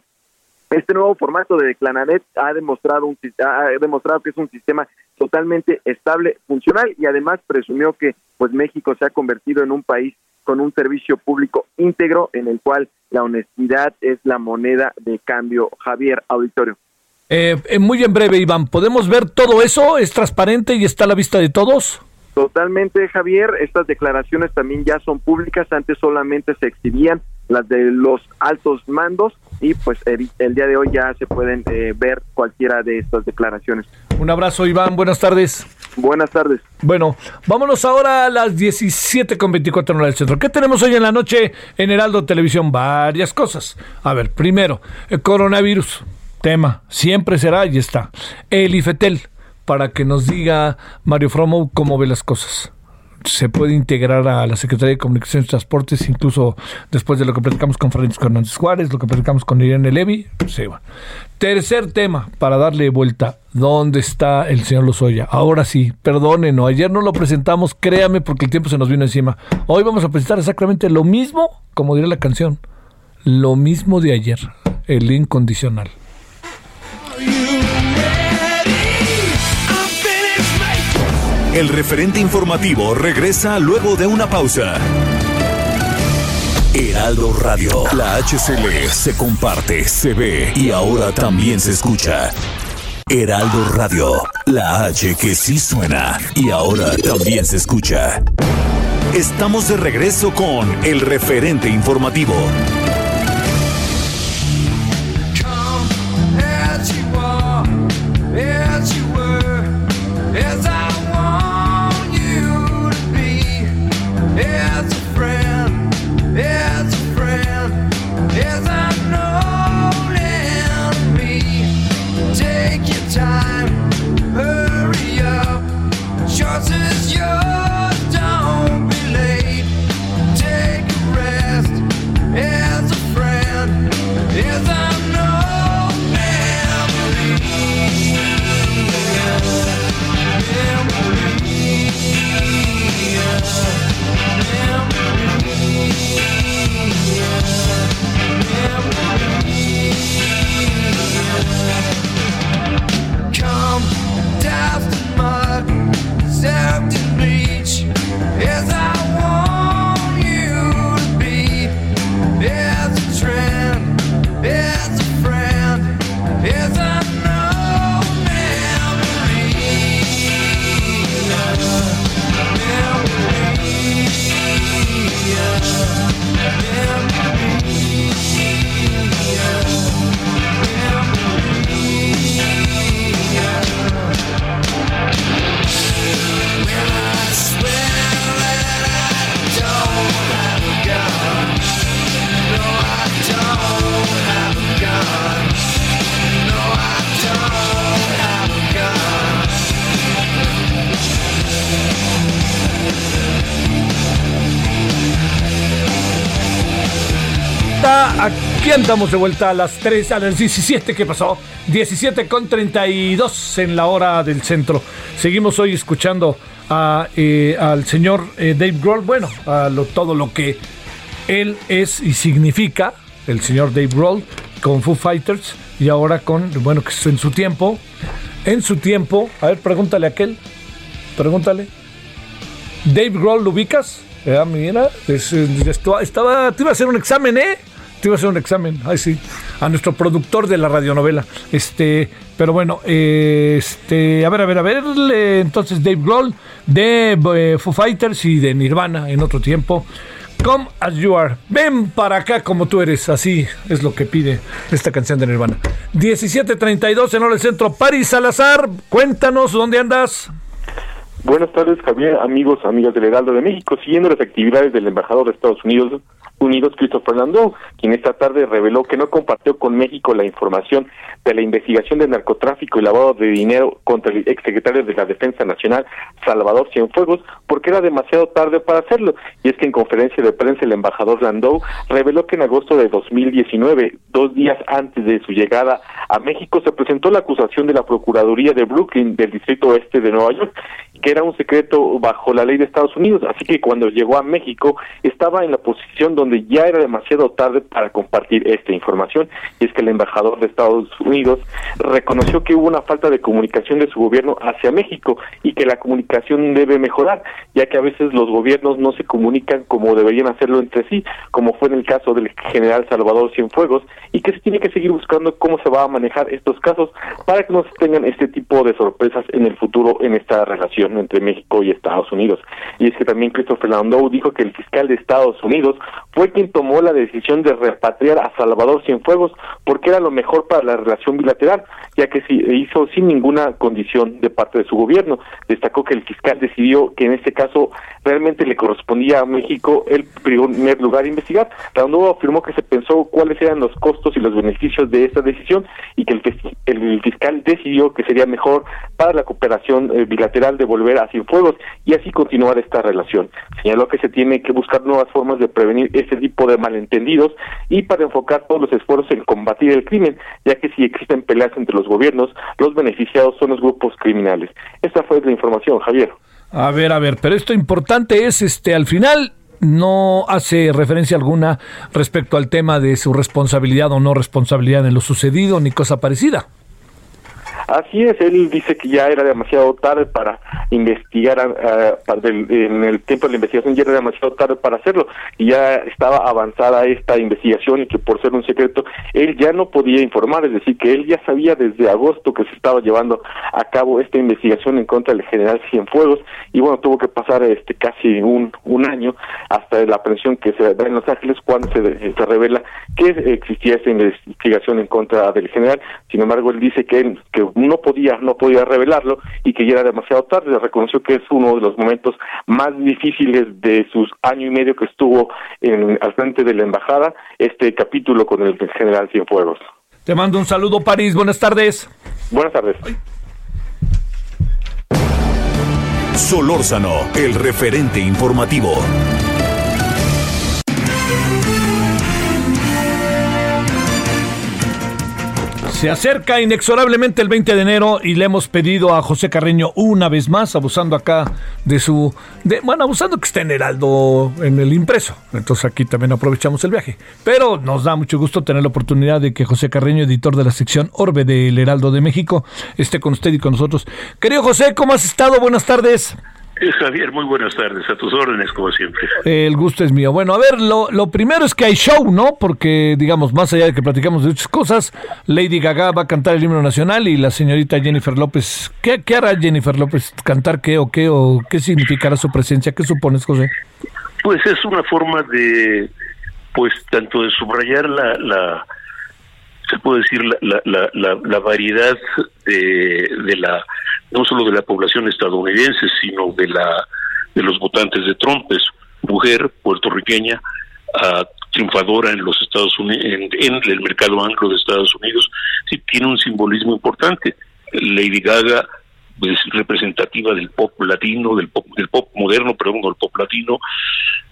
este nuevo formato de Declaranet ha demostrado, un, ha demostrado que es un sistema totalmente estable, funcional y además presumió que pues México se ha convertido en un país con un servicio público íntegro en el cual la honestidad es la moneda de cambio. Javier, auditorio. Eh, eh, muy en breve, Iván, ¿podemos ver todo eso? ¿Es transparente y está a la vista de todos? Totalmente, Javier. Estas declaraciones también ya son públicas. Antes solamente se exhibían las de los altos mandos y pues el, día de hoy ya se pueden eh, ver cualquiera de estas declaraciones. Un abrazo, Iván. Buenas tardes. Buenas tardes. Bueno, vámonos ahora a las 17 con 24 horas del centro. ¿Qué tenemos hoy en la noche en Heraldo Televisión? Varias cosas. A ver, primero, el coronavirus. Tema, siempre será y está. El IFETEL, para que nos diga Mario Fromo cómo ve las cosas se puede integrar a la Secretaría de Comunicaciones y Transportes, incluso después de lo que platicamos con Francisco Hernández Juárez, lo que platicamos con Irene Levy, va. Tercer tema, para darle vuelta, ¿dónde está el señor Lozoya? Ahora sí, perdónenos, ayer no lo presentamos, créame, porque el tiempo se nos vino encima. Hoy vamos a presentar exactamente lo mismo, como dirá la canción, lo mismo de ayer, el incondicional. El referente informativo regresa luego de una pausa. Heraldo Radio, la HCL se comparte, se ve y ahora también se escucha. Heraldo Radio, la H que sí suena y ahora también se escucha. Estamos de regreso con el referente informativo. Andamos de vuelta a las 3, a las 17, ¿qué pasó? 17 con 32 en la hora del centro. Seguimos hoy escuchando a, eh, al señor eh, Dave Grohl, bueno, a todo lo que él es y significa, el señor Dave Grohl, con Foo Fighters y ahora con, bueno, que en su tiempo, en su tiempo, a ver, pregúntale a aquel, pregúntale. Dave Grohl, ¿lo ubicas? Ah, mira, estaba, te iba a hacer un examen, ¿eh? Te iba a hacer un examen, ay sí, a nuestro productor de la radionovela. Este, pero bueno, este, a ver, a ver, a ver, entonces Dave Grohl de eh, Foo Fighters y de Nirvana en otro tiempo Come as you are. Ven para acá como tú eres. Así es lo que pide esta canción de Nirvana. 1732 en el centro. Paris Salazar, cuéntanos dónde andas. Buenas tardes, Javier, amigos, amigas del Heraldo de México. Siguiendo las actividades del embajador de Estados Unidos, Unidos, Christopher Landau, quien esta tarde reveló que no compartió con México la información de la investigación de narcotráfico y lavado de dinero contra el exsecretario de la Defensa Nacional, Salvador Cienfuegos, porque era demasiado tarde para hacerlo. Y es que en conferencia de prensa el embajador Landau reveló que en agosto de 2019, dos días antes de su llegada a México, se presentó la acusación de la Procuraduría de Brooklyn del Distrito Oeste de Nueva York, que era un secreto bajo la ley de Estados Unidos. Así que cuando llegó a México estaba en la posición donde ya era demasiado tarde para compartir esta información y es que el embajador de Estados Unidos reconoció que hubo una falta de comunicación de su gobierno hacia México y que la comunicación debe mejorar, ya que a veces los gobiernos no se comunican como deberían hacerlo entre sí, como fue en el caso del general Salvador Cienfuegos, y que se tiene que seguir buscando cómo se va a manejar estos casos para que no se tengan este tipo de sorpresas en el futuro en esta relación entre México y Estados Unidos. Y es que también Christopher Landau dijo que el fiscal de Estados Unidos quien tomó la decisión de repatriar a Salvador Cienfuegos porque era lo mejor para la relación bilateral, ya que se hizo sin ninguna condición de parte de su gobierno. Destacó que el fiscal decidió que en este caso realmente le correspondía a México el primer lugar a investigar. Landau afirmó que se pensó cuáles eran los costos y los beneficios de esta decisión y que el, el fiscal decidió que sería mejor para la cooperación eh, bilateral de volver a Cienfuegos y así continuar esta relación. Señaló que se tiene que buscar nuevas formas de prevenir este tipo de malentendidos y para enfocar todos los esfuerzos en combatir el crimen, ya que si existen peleas entre los gobiernos, los beneficiados son los grupos criminales. Esta fue la información, Javier. A ver, a ver, pero esto importante es, este, al final no hace referencia alguna respecto al tema de su responsabilidad o no responsabilidad en lo sucedido ni cosa parecida. Así es, él dice que ya era demasiado tarde para investigar, en el tiempo de la investigación ya era demasiado tarde para hacerlo y ya estaba avanzada esta investigación y que por ser un secreto él ya no podía informar, es decir, que él ya sabía desde agosto que se estaba llevando a cabo esta investigación en contra del general Cienfuegos y bueno, tuvo que pasar este casi un, un año hasta la aprehensión que se da en Los Ángeles cuando se, se revela que existía esta investigación en contra del general, sin embargo él dice que no podía, no podía revelarlo y que ya era demasiado tarde. Reconoció que es uno de los momentos más difíciles de sus año y medio que estuvo en, al frente de la embajada, este capítulo con el general Cienfuegos. Te mando un saludo, París. Buenas tardes. Buenas tardes. Solórzano, el referente informativo. Se acerca inexorablemente el 20 de enero y le hemos pedido a José Carreño una vez más, abusando acá de su... De, bueno, abusando que esté en Heraldo, en el impreso. Entonces aquí también aprovechamos el viaje. Pero nos da mucho gusto tener la oportunidad de que José Carreño, editor de la sección Orbe del Heraldo de México, esté con usted y con nosotros. Querido José, ¿cómo has estado? Buenas tardes. Javier, muy buenas tardes, a tus órdenes como siempre. El gusto es mío. Bueno, a ver, lo, lo, primero es que hay show, ¿no? Porque, digamos, más allá de que platicamos de muchas cosas, Lady Gaga va a cantar el himno nacional y la señorita Jennifer López, ¿qué, qué hará Jennifer López? ¿Cantar qué o qué? ¿O qué significará su presencia? ¿Qué supones, José? Pues es una forma de, pues, tanto de subrayar la... la se puede decir la, la, la, la variedad de, de la no solo de la población estadounidense, sino de la de los votantes de Trump. Es mujer puertorriqueña, uh, triunfadora en los Estados Unidos, en, el mercado anglo de Estados Unidos, sí tiene un simbolismo importante. Lady Gaga es representativa del pop latino, del pop, del pop moderno, perdón, del pop latino,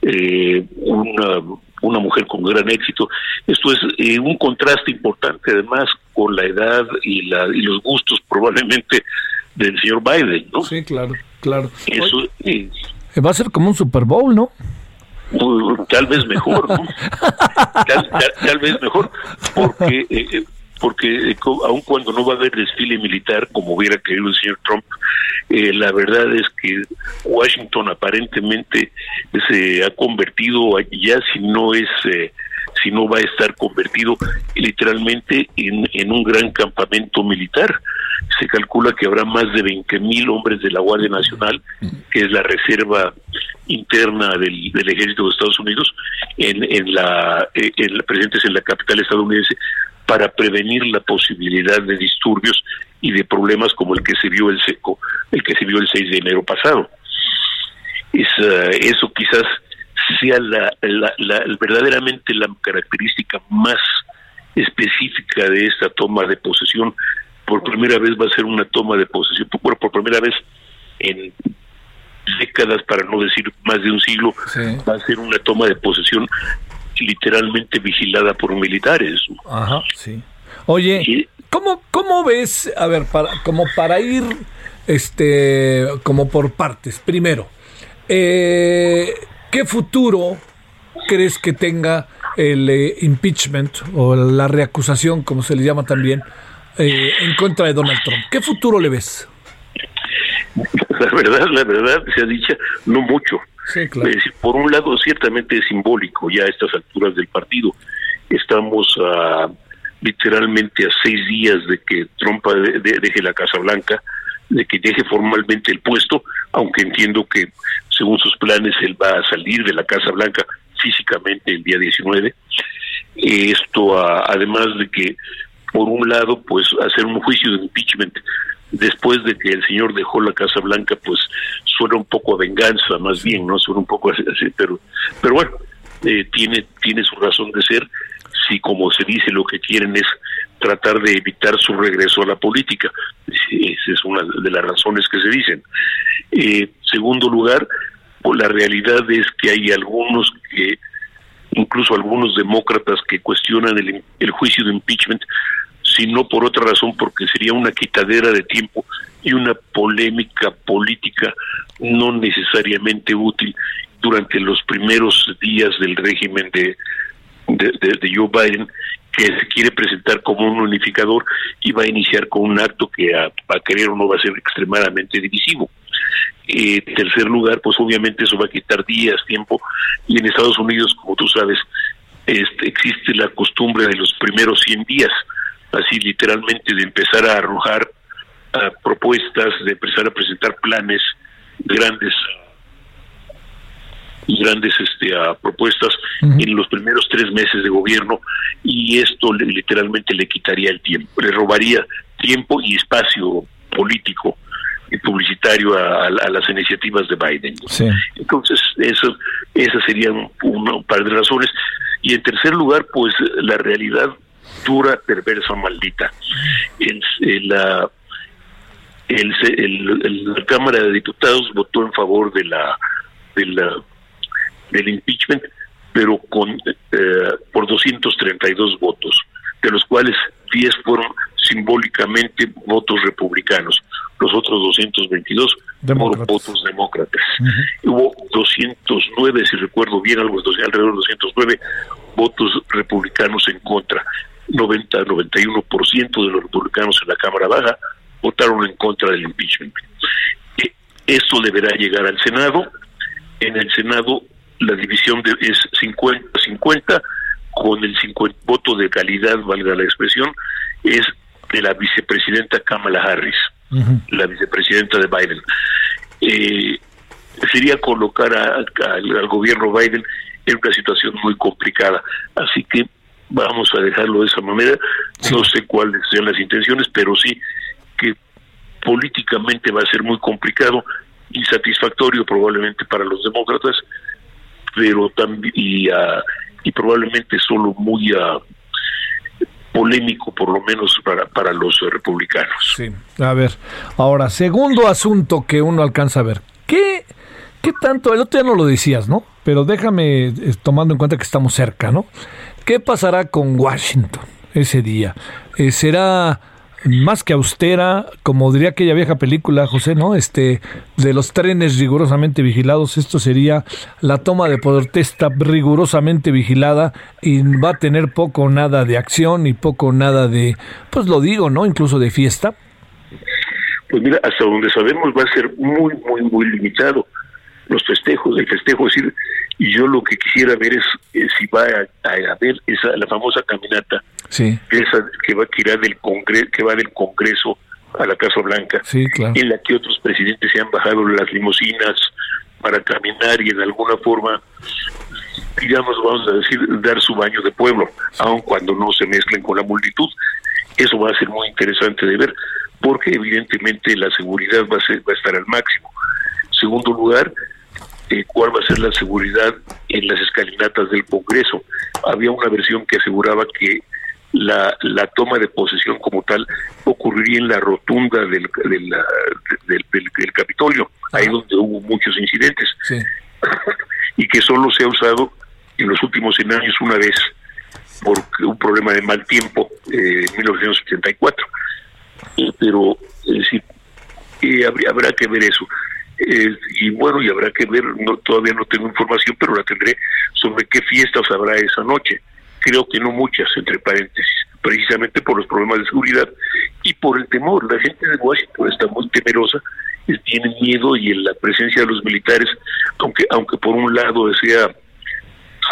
eh, una, una mujer con gran éxito. Esto es eh, un contraste importante además con la edad y, la, y los gustos probablemente del señor Biden, ¿no? Sí, claro, claro. Eso eh, va a ser como un Super Bowl, ¿no? Tal vez mejor, ¿no? tal, vez mejor, porque eh, eh, porque aun cuando no va a haber desfile militar como hubiera querido el señor Trump, la verdad es que Washington aparentemente se ha convertido ya si no es si no va a estar convertido literalmente en, en un gran campamento militar. Se calcula que habrá más de 20 mil hombres de la Guardia Nacional, que es la reserva interna del, ejército de Estados Unidos, en, en la, eh, en, presentes en la capital estadounidense para prevenir la posibilidad de disturbios y de problemas como el que se vio el seco, el que se vio el 6 de enero pasado. Es, eh, eso quizás sea la, la, la, verdaderamente la característica más específica de esta toma de posesión. Por primera vez va a ser una toma de posesión, por, por primera vez en décadas, para no decir más de un siglo, va a ser una toma de posesión literalmente vigilada por militares. Ajá, sí. Oye, ¿cómo, ¿cómo ves, a ver, para, como para ir, este, como por partes, primero, eh, ¿qué futuro crees que tenga el eh, impeachment o la reacusación, como se le llama también, eh, en contra de Donald Trump? ¿Qué futuro le ves? La verdad, la verdad, se ha dicho, no mucho. Por un lado, ciertamente es simbólico ya a estas alturas del partido. Estamos literalmente a seis días de que Trump deje la Casa Blanca, de que deje formalmente el puesto, aunque entiendo que según sus planes él va a salir de la Casa Blanca físicamente el día 19. Esto además de que por un lado pues hacer un juicio de impeachment después de que el señor dejó la Casa Blanca, pues suena un poco a venganza, más bien, ¿no? Suena un poco así, pero, pero bueno, eh, tiene, tiene su razón de ser, si como se dice lo que quieren es tratar de evitar su regreso a la política. Esa es una de las razones que se dicen. Eh, segundo lugar, pues la realidad es que hay algunos que, incluso algunos demócratas que cuestionan el, el juicio de impeachment sino por otra razón, porque sería una quitadera de tiempo y una polémica política no necesariamente útil durante los primeros días del régimen de, de, Joe Biden, que se quiere presentar como un unificador y va a iniciar con un acto que a, querer o no va a ser extremadamente divisivo. Eh, tercer lugar, pues obviamente eso va a quitar días, tiempo, y en Estados Unidos, como tú sabes, este, existe la costumbre de los primeros 100 días, así literalmente de empezar a arrojar propuestas, de empezar a presentar planes grandes grandes este, uh, propuestas en los primeros tres meses de gobierno y esto literalmente le quitaría el tiempo, le robaría tiempo y espacio político y publicitario a, a, las iniciativas de Biden. Sí. Entonces, eso, esas serían un par de razones. Y en tercer lugar, pues la realidad dura, perversa, maldita. El, la, el, la Cámara de Diputados votó en favor de la, de la del impeachment, pero con eh, por 232 votos, de los cuales 10 fueron simbólicamente votos republicanos, los otros 222 fueron votos demócratas. Hubo 209, si recuerdo bien, algo alrededor de 209 votos republicanos en contra. 90-91% de los republicanos en la Cámara Baja votaron en contra del impeachment. E, esto deberá llegar al Senado. En el Senado la división de, es 50-50, con el 50, voto de calidad, valga la expresión, es de la vicepresidenta Kamala Harris, la vicepresidenta de Biden. Eh, sería colocar al gobierno Biden en una situación muy complicada. Así que vamos a dejarlo de esa manera. No sé cuáles sean las intenciones, pero sí que políticamente va a ser muy complicado, insatisfactorio probablemente para los demócratas, pero también y, uh, y probablemente solo muy uh, polémico, por lo menos para, para los republicanos. Sí, a ver, ahora, segundo asunto que uno alcanza a ver, ¿qué, qué tanto, el otro día no lo decías, ¿no? Pero déjame, eh, tomando en cuenta que estamos cerca, ¿no? ¿Qué pasará con Washington ese día? Eh, ¿Será más que austera, como diría aquella vieja película, José, ¿no? Este, de los trenes rigurosamente vigilados, esto sería la toma de protesta rigurosamente vigilada y va a tener poco o nada de acción y poco o nada de, pues lo digo, ¿no? Incluso de fiesta. Pues mira, hasta donde sabemos va a ser muy, muy, muy limitado los festejos, el festejo, es decir, y yo lo que quisiera ver es, si va a, haber esa la famosa caminata sí. esa que va a tirar del congreso que va del Congreso a la Casa Blanca, en la que otros presidentes se han bajado las limusinas para caminar y en alguna forma, digamos, vamos a decir, dar su baño de pueblo, aun cuando no se mezclen con la multitud. Eso va a ser muy interesante de ver, porque evidentemente la seguridad va a, ser, va a estar al máximo. Segundo lugar, eh, cuál va a ser la seguridad en las escalinatas del Congreso. Había una versión que aseguraba que la, la toma de posesión como tal ocurriría en la rotunda del, del, del, Capitolio, ahí donde hubo muchos incidentes, y que solo se ha usado en los últimos 100 años una vez por un problema de mal tiempo eh, en 1974. pero es eh, habrá que ver eso. Eh, y bueno, y habrá que ver, no, todavía no tengo información, pero la tendré sobre qué fiestas habrá esa noche. Creo que no muchas, entre paréntesis, precisamente por los problemas de seguridad y por el temor. La gente de Washington está muy temerosa, tiene miedo y en la presencia de los militares, aunque aunque por un lado sea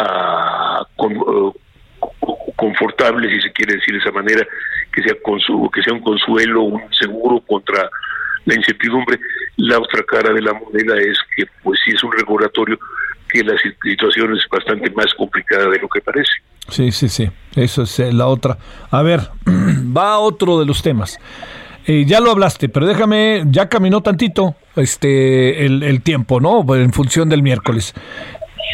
ah, uh, confortable, si se quiere decir de esa manera, que sea, que sea un consuelo, un seguro contra la incertidumbre. La otra cara de la moneda es que, pues sí es un regulatorio que la situación es bastante más complicada de lo que parece. Sí, sí, sí, eso es eh, la otra. A ver, va otro de los temas. Eh, ya lo hablaste, pero déjame, ya caminó tantito este el, tiempo, ¿no? En función del miércoles.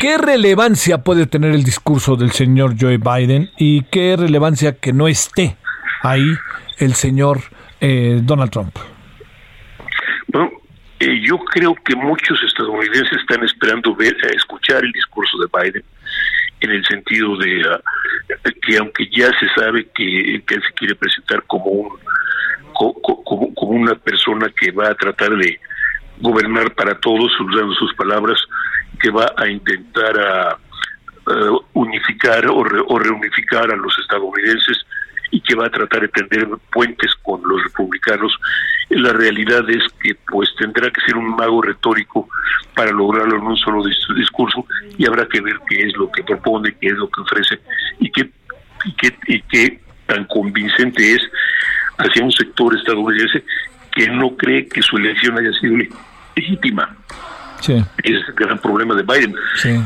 ¿Qué relevancia puede tener el discurso del señor Joe Biden y qué relevancia que no esté ahí el señor eh, Donald Trump? Bueno, eh, yo creo que muchos estadounidenses están esperando ver, eh, escuchar el discurso de Biden en el sentido de ah, que aunque ya se sabe que, él se quiere presentar como un como, una persona que va a tratar de gobernar para todos usando sus palabras que va a intentar a, unificar o, o reunificar a los estadounidenses y que va a tratar de tender puentes con los republicanos. La realidad es que pues tendrá que ser un mago retórico para lograrlo en un solo discurso y habrá que ver qué es lo que propone, qué es lo que ofrece y qué, y qué, y qué tan convincente es hacia un sector estadounidense que no cree que su elección haya sido legítima. Es el gran problema de Biden,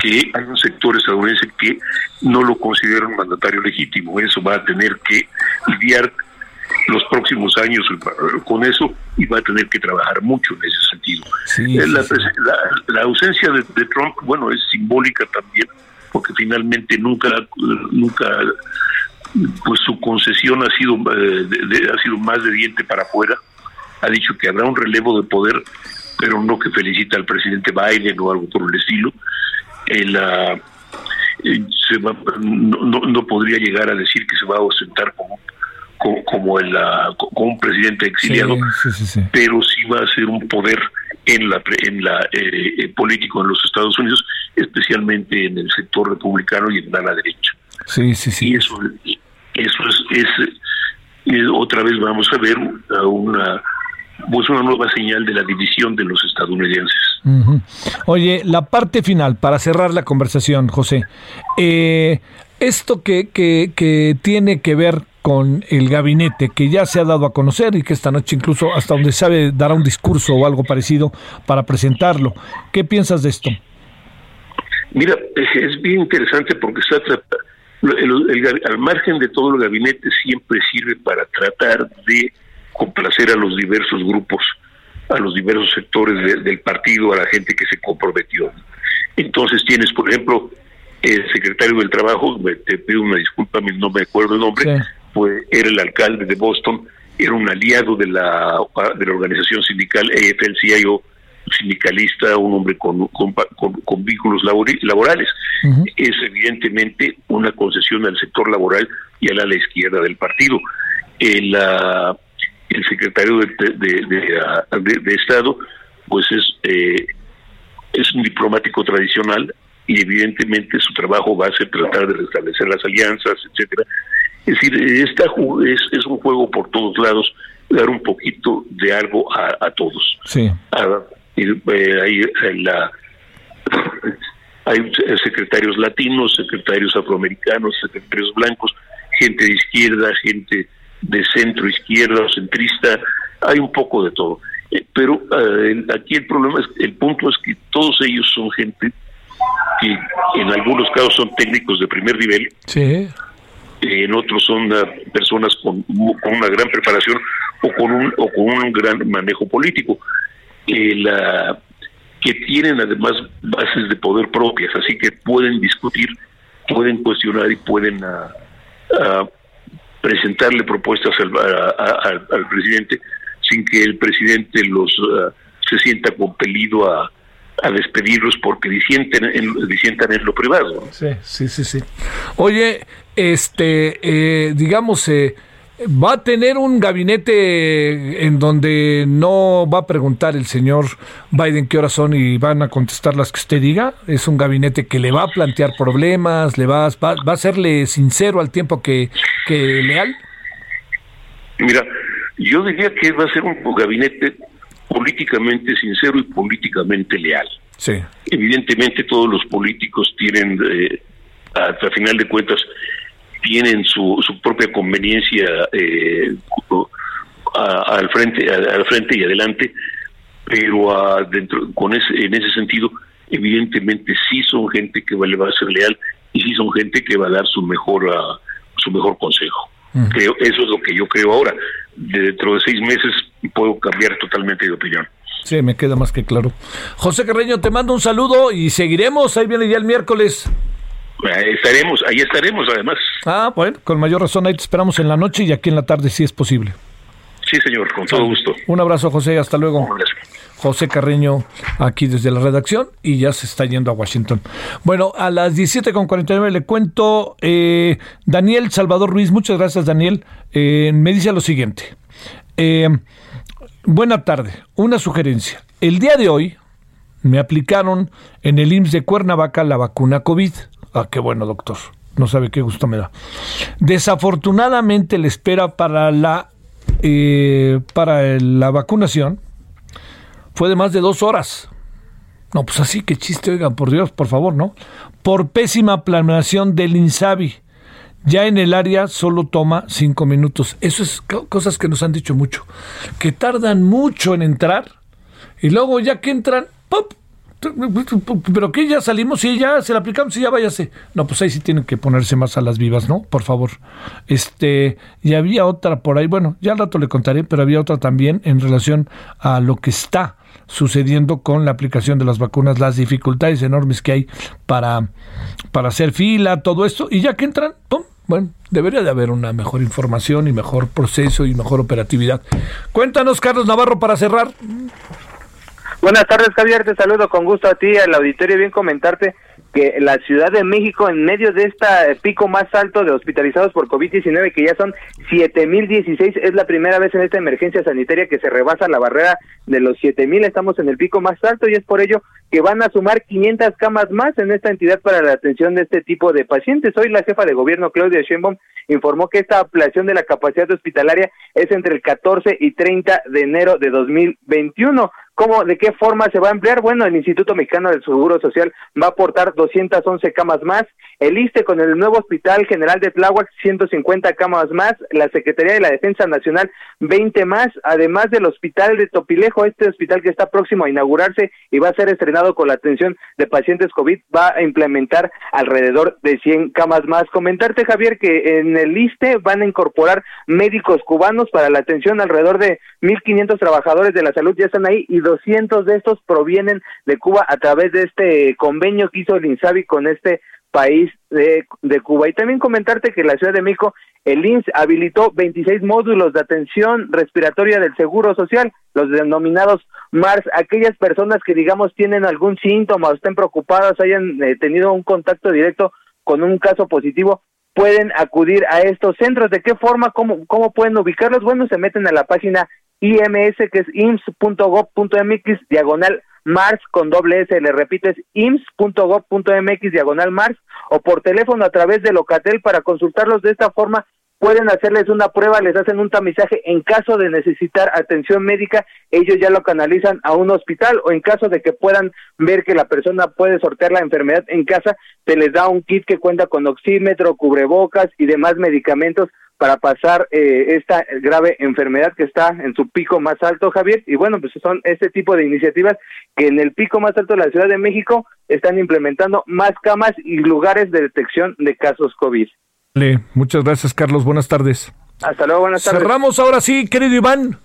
que hay un sector estadounidense que no lo considera un mandatario legítimo. Eso va a tener que lidiar los próximos años con eso y va a tener que trabajar mucho en ese sentido. Eh, la, ausencia de, Trump, bueno, es simbólica también, porque finalmente nunca, nunca, pues su concesión ha sido, eh, ha sido más de diente para afuera. Ha dicho que habrá un relevo de poder pero no que felicita al presidente Biden o algo por el estilo. Eh, se no, podría llegar a decir que se va a ostentar como como, el, un presidente exiliado, pero sí va a ser un poder en la en la eh, eh, político en los Estados Unidos, especialmente en el sector republicano y en la derecha. Sí, sí, sí. Y eso, eso es, es otra vez vamos a ver una pues una nueva señal de la división de los estadounidenses. Oye, la parte final, para cerrar la conversación, José, eh, esto que, que, que tiene que ver con el gabinete que ya se ha dado a conocer y que esta noche incluso hasta donde sabe dará un discurso o algo parecido para presentarlo. ¿Qué piensas de esto? Mira, es bien interesante porque está al margen de todo el gabinete siempre sirve para tratar de complacer a los diversos grupos, a los diversos sectores del partido, a la gente que se comprometió. Entonces tienes, por ejemplo, el secretario del Trabajo, te pido una disculpa, no me acuerdo el nombre, fue, era el alcalde de Boston, era un aliado de la, de la organización sindical AFL-CIO, sindicalista, un hombre con, con, vínculos laborales. Es evidentemente una concesión al sector laboral y al ala izquierda del partido. El, el secretario de, de, Estado, pues es, eh, es un diplomático tradicional y evidentemente su trabajo va a ser tratar de restablecer las alianzas, etcétera. Es decir, esta es, es un juego por todos lados, dar un poquito de algo a, todos. Sí. Eh, hay, la, hay secretarios latinos, secretarios afroamericanos, secretarios blancos, gente de izquierda, gente de centro izquierda o centrista, hay un poco de todo. Eh, pero eh, aquí el problema es, el punto es que todos ellos son gente que en algunos casos son técnicos de primer nivel. Sí. en otros son personas con, con, una gran preparación o con un, o con un gran manejo político. la, que tienen además bases de poder propias, así que pueden discutir, pueden cuestionar y pueden ah, presentarle propuestas al, al, presidente sin que el presidente los ah, se sienta compelido a, a despedirlos porque disienten en, disientan en lo privado. Sí, sí, sí, sí. Oye, este, eh, digamos, eh, va a tener un gabinete en donde no va a preguntar el señor Biden qué horas son y van a contestar las que usted diga. Es un gabinete que le va a plantear problemas, le va, va, va a serle sincero al tiempo que, que leal. Mira, yo diría que va a ser un gabinete políticamente sincero y políticamente leal. Sí. Evidentemente todos los políticos tienen, eh, hasta final de cuentas, tienen su, su propia conveniencia eh, al frente al frente y adelante pero dentro con ese en ese sentido evidentemente sí son gente que le va a ser leal y sí son gente que va a dar su mejor su mejor consejo creo eso es lo que yo creo ahora dentro de seis meses puedo cambiar totalmente de opinión Sí, me queda más que claro. José Carreño, te mando un saludo y seguiremos. Ahí viene ya el miércoles. Estaremos, ahí estaremos además. Ah, bueno, con mayor razón, ahí te esperamos en la noche y aquí en la tarde si es posible. Sí, señor, con todo gusto. Un abrazo, José, hasta luego. José Carreño, aquí desde la redacción, y ya se está yendo a Washington. Bueno, a las 17.49 le cuento, eh, Daniel Salvador Ruiz, muchas gracias, Daniel, eh, me dice lo siguiente. Eh, buena tarde, una sugerencia. El día de hoy me aplicaron en el IMSS de Cuernavaca la vacuna COVID. Ah, qué bueno, doctor. No sabe qué gusto me da. Desafortunadamente la espera para la eh, para la vacunación fue de más de dos horas. No, pues así que chiste, oigan, por Dios, por favor, ¿no? Por pésima planeación del INSABI. Ya en el área solo toma cinco minutos. Eso es cosas que nos han dicho mucho. Que tardan mucho en entrar y luego ya que entran, ¡pop! Pero que ya salimos y ya se la aplicamos y ya váyase. No, pues ahí sí tienen que ponerse más a las vivas, ¿no? Por favor. Este, y había otra por ahí, bueno, ya al rato le contaré, pero había otra también en relación a lo que está sucediendo con la aplicación de las vacunas, las dificultades enormes que hay para, para hacer fila, todo esto, y ya que entran, ¡pum! Bueno, debería de haber una mejor información y mejor proceso y mejor operatividad. Cuéntanos, Carlos Navarro, para cerrar. Buenas tardes, Javier. Te saludo con gusto a ti, al auditorio. Bien comentarte que la Ciudad de México, en medio de este pico más alto de hospitalizados por COVID-19, que ya son 7.016, es la primera vez en esta emergencia sanitaria que se rebasa la barrera de los 7.000. Estamos en el pico más alto y es por ello que van a sumar 500 camas más en esta entidad para la atención de este tipo de pacientes. Hoy la jefa de gobierno, Claudia Sheinbaum, informó que esta ampliación de la capacidad hospitalaria es entre el 14 y 30 de enero de 2021. ¿Cómo, de qué forma se va a emplear? Bueno, el Instituto Mexicano del Seguro Social va a aportar 211 camas más, el ISTE con el nuevo Hospital General de Tláhuac 150 camas más, la Secretaría de la Defensa Nacional 20 más, además del Hospital de Topilejo, este hospital que está próximo a inaugurarse y va a ser estrenado con la atención de pacientes COVID, va a implementar alrededor de 100 camas más. Comentarte, Javier, que en el ISTE van a incorporar médicos cubanos para la atención, alrededor de 1.500 trabajadores de la salud ya están ahí y 200 de estos provienen de Cuba a través de este convenio que hizo el INSABI con este país de, de, Cuba. Y también comentarte que la Ciudad de México, el INS habilitó 26 módulos de atención respiratoria del Seguro Social, los denominados MARS, aquellas personas que digamos tienen algún síntoma estén preocupadas, hayan eh, tenido un contacto directo con un caso positivo, pueden acudir a estos centros. ¿De qué forma? ¿Cómo, cómo pueden ubicarlos? Bueno, se meten a la página IMS, que es ims.gov.mx, diagonal Mars con doble S, le repito, es ims.gov.mx, diagonal Mars, o por teléfono a través de Locatel para consultarlos de esta forma pueden hacerles una prueba, les hacen un tamizaje en caso de necesitar atención médica, ellos ya lo canalizan a un hospital o en caso de que puedan ver que la persona puede sortear la enfermedad en casa, se les da un kit que cuenta con oxímetro, cubrebocas y demás medicamentos para pasar eh, esta grave enfermedad que está en su pico más alto, Javier. Y bueno, pues son este tipo de iniciativas que en el pico más alto de la Ciudad de México están implementando más camas y lugares de detección de casos COVID. muchas gracias, Carlos. Buenas tardes. Hasta luego, buenas tardes. Cerramos ahora sí, querido Iván.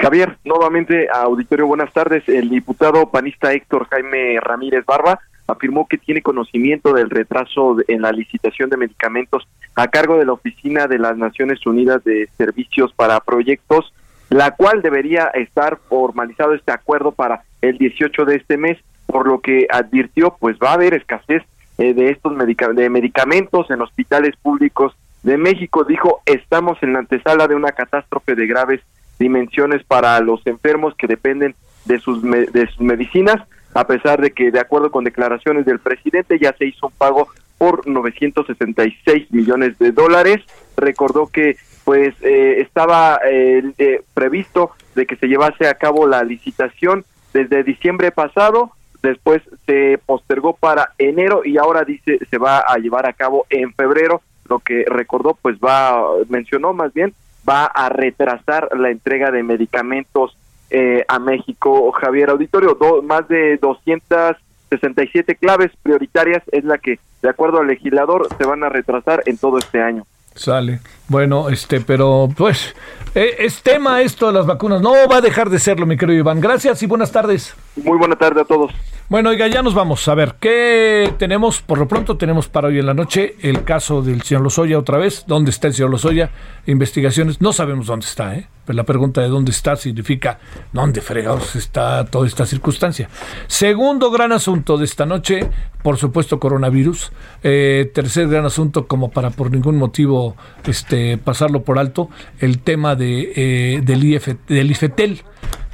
Javier, nuevamente a auditorio, buenas tardes. El diputado panista Héctor Jaime Ramírez Barba afirmó que tiene conocimiento del retraso en la licitación de medicamentos a cargo de la Oficina de las Naciones Unidas de Servicios para Proyectos, la cual debería estar formalizado este acuerdo para el 18 de este mes, por lo que advirtió pues va a haber escasez eh, de estos medicamentos en hospitales públicos de México. Dijo, estamos en la antesala de una catástrofe de graves dimensiones para los enfermos que dependen de sus medicinas a pesar de que, de acuerdo con declaraciones del presidente, ya se hizo un pago por 966 millones de dólares. Recordó que pues eh, estaba eh, previsto de que se llevase a cabo la licitación desde diciembre pasado, después se postergó para enero y ahora dice se va a llevar a cabo en febrero, lo que recordó pues va, mencionó más bien, va a retrasar la entrega de medicamentos eh, a México. Javier Auditorio, más de 267 claves prioritarias es la que, de acuerdo al legislador, se van a retrasar en todo este año. Sale. Bueno, este, pero pues eh, es tema esto de las vacunas. No va a dejar de serlo, mi querido Iván. Gracias y buenas tardes. Muy buena tarde a todos. Bueno, oiga, ya nos vamos. A ver, ¿qué tenemos? Por lo pronto tenemos para hoy en la noche el caso del señor Lozoya otra vez. ¿Dónde está el señor Lozoya? Investigaciones. No sabemos dónde está, ¿eh? La pregunta de dónde está significa dónde fregados está toda esta circunstancia. Segundo gran asunto de esta noche, por supuesto, coronavirus. Eh, tercer gran asunto, como para por ningún motivo este, pasarlo por alto, el tema de, eh, del, IF, del IFETEL.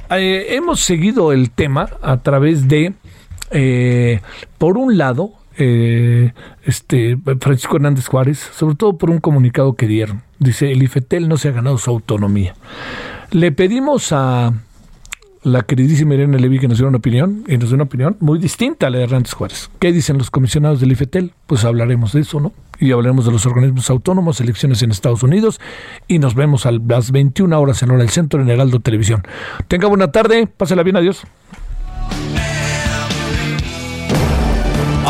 Eh, hemos seguido el tema a través de eh, por un lado, eh, este Francisco Hernández Juárez, sobre todo por un comunicado que dieron. Dice, el IFETEL no se ha ganado su autonomía. Le pedimos a la queridísima Irene Levy que nos diera una opinión, y nos dio una opinión muy distinta a la de Hernández Juárez. ¿Qué dicen los comisionados del IFETEL? Pues hablaremos de eso, ¿no? Y hablaremos de los organismos autónomos, elecciones en Estados Unidos, y nos vemos a las 21 horas en hora del centro en Heraldo Televisión. Tenga buena tarde, pásela bien, adiós.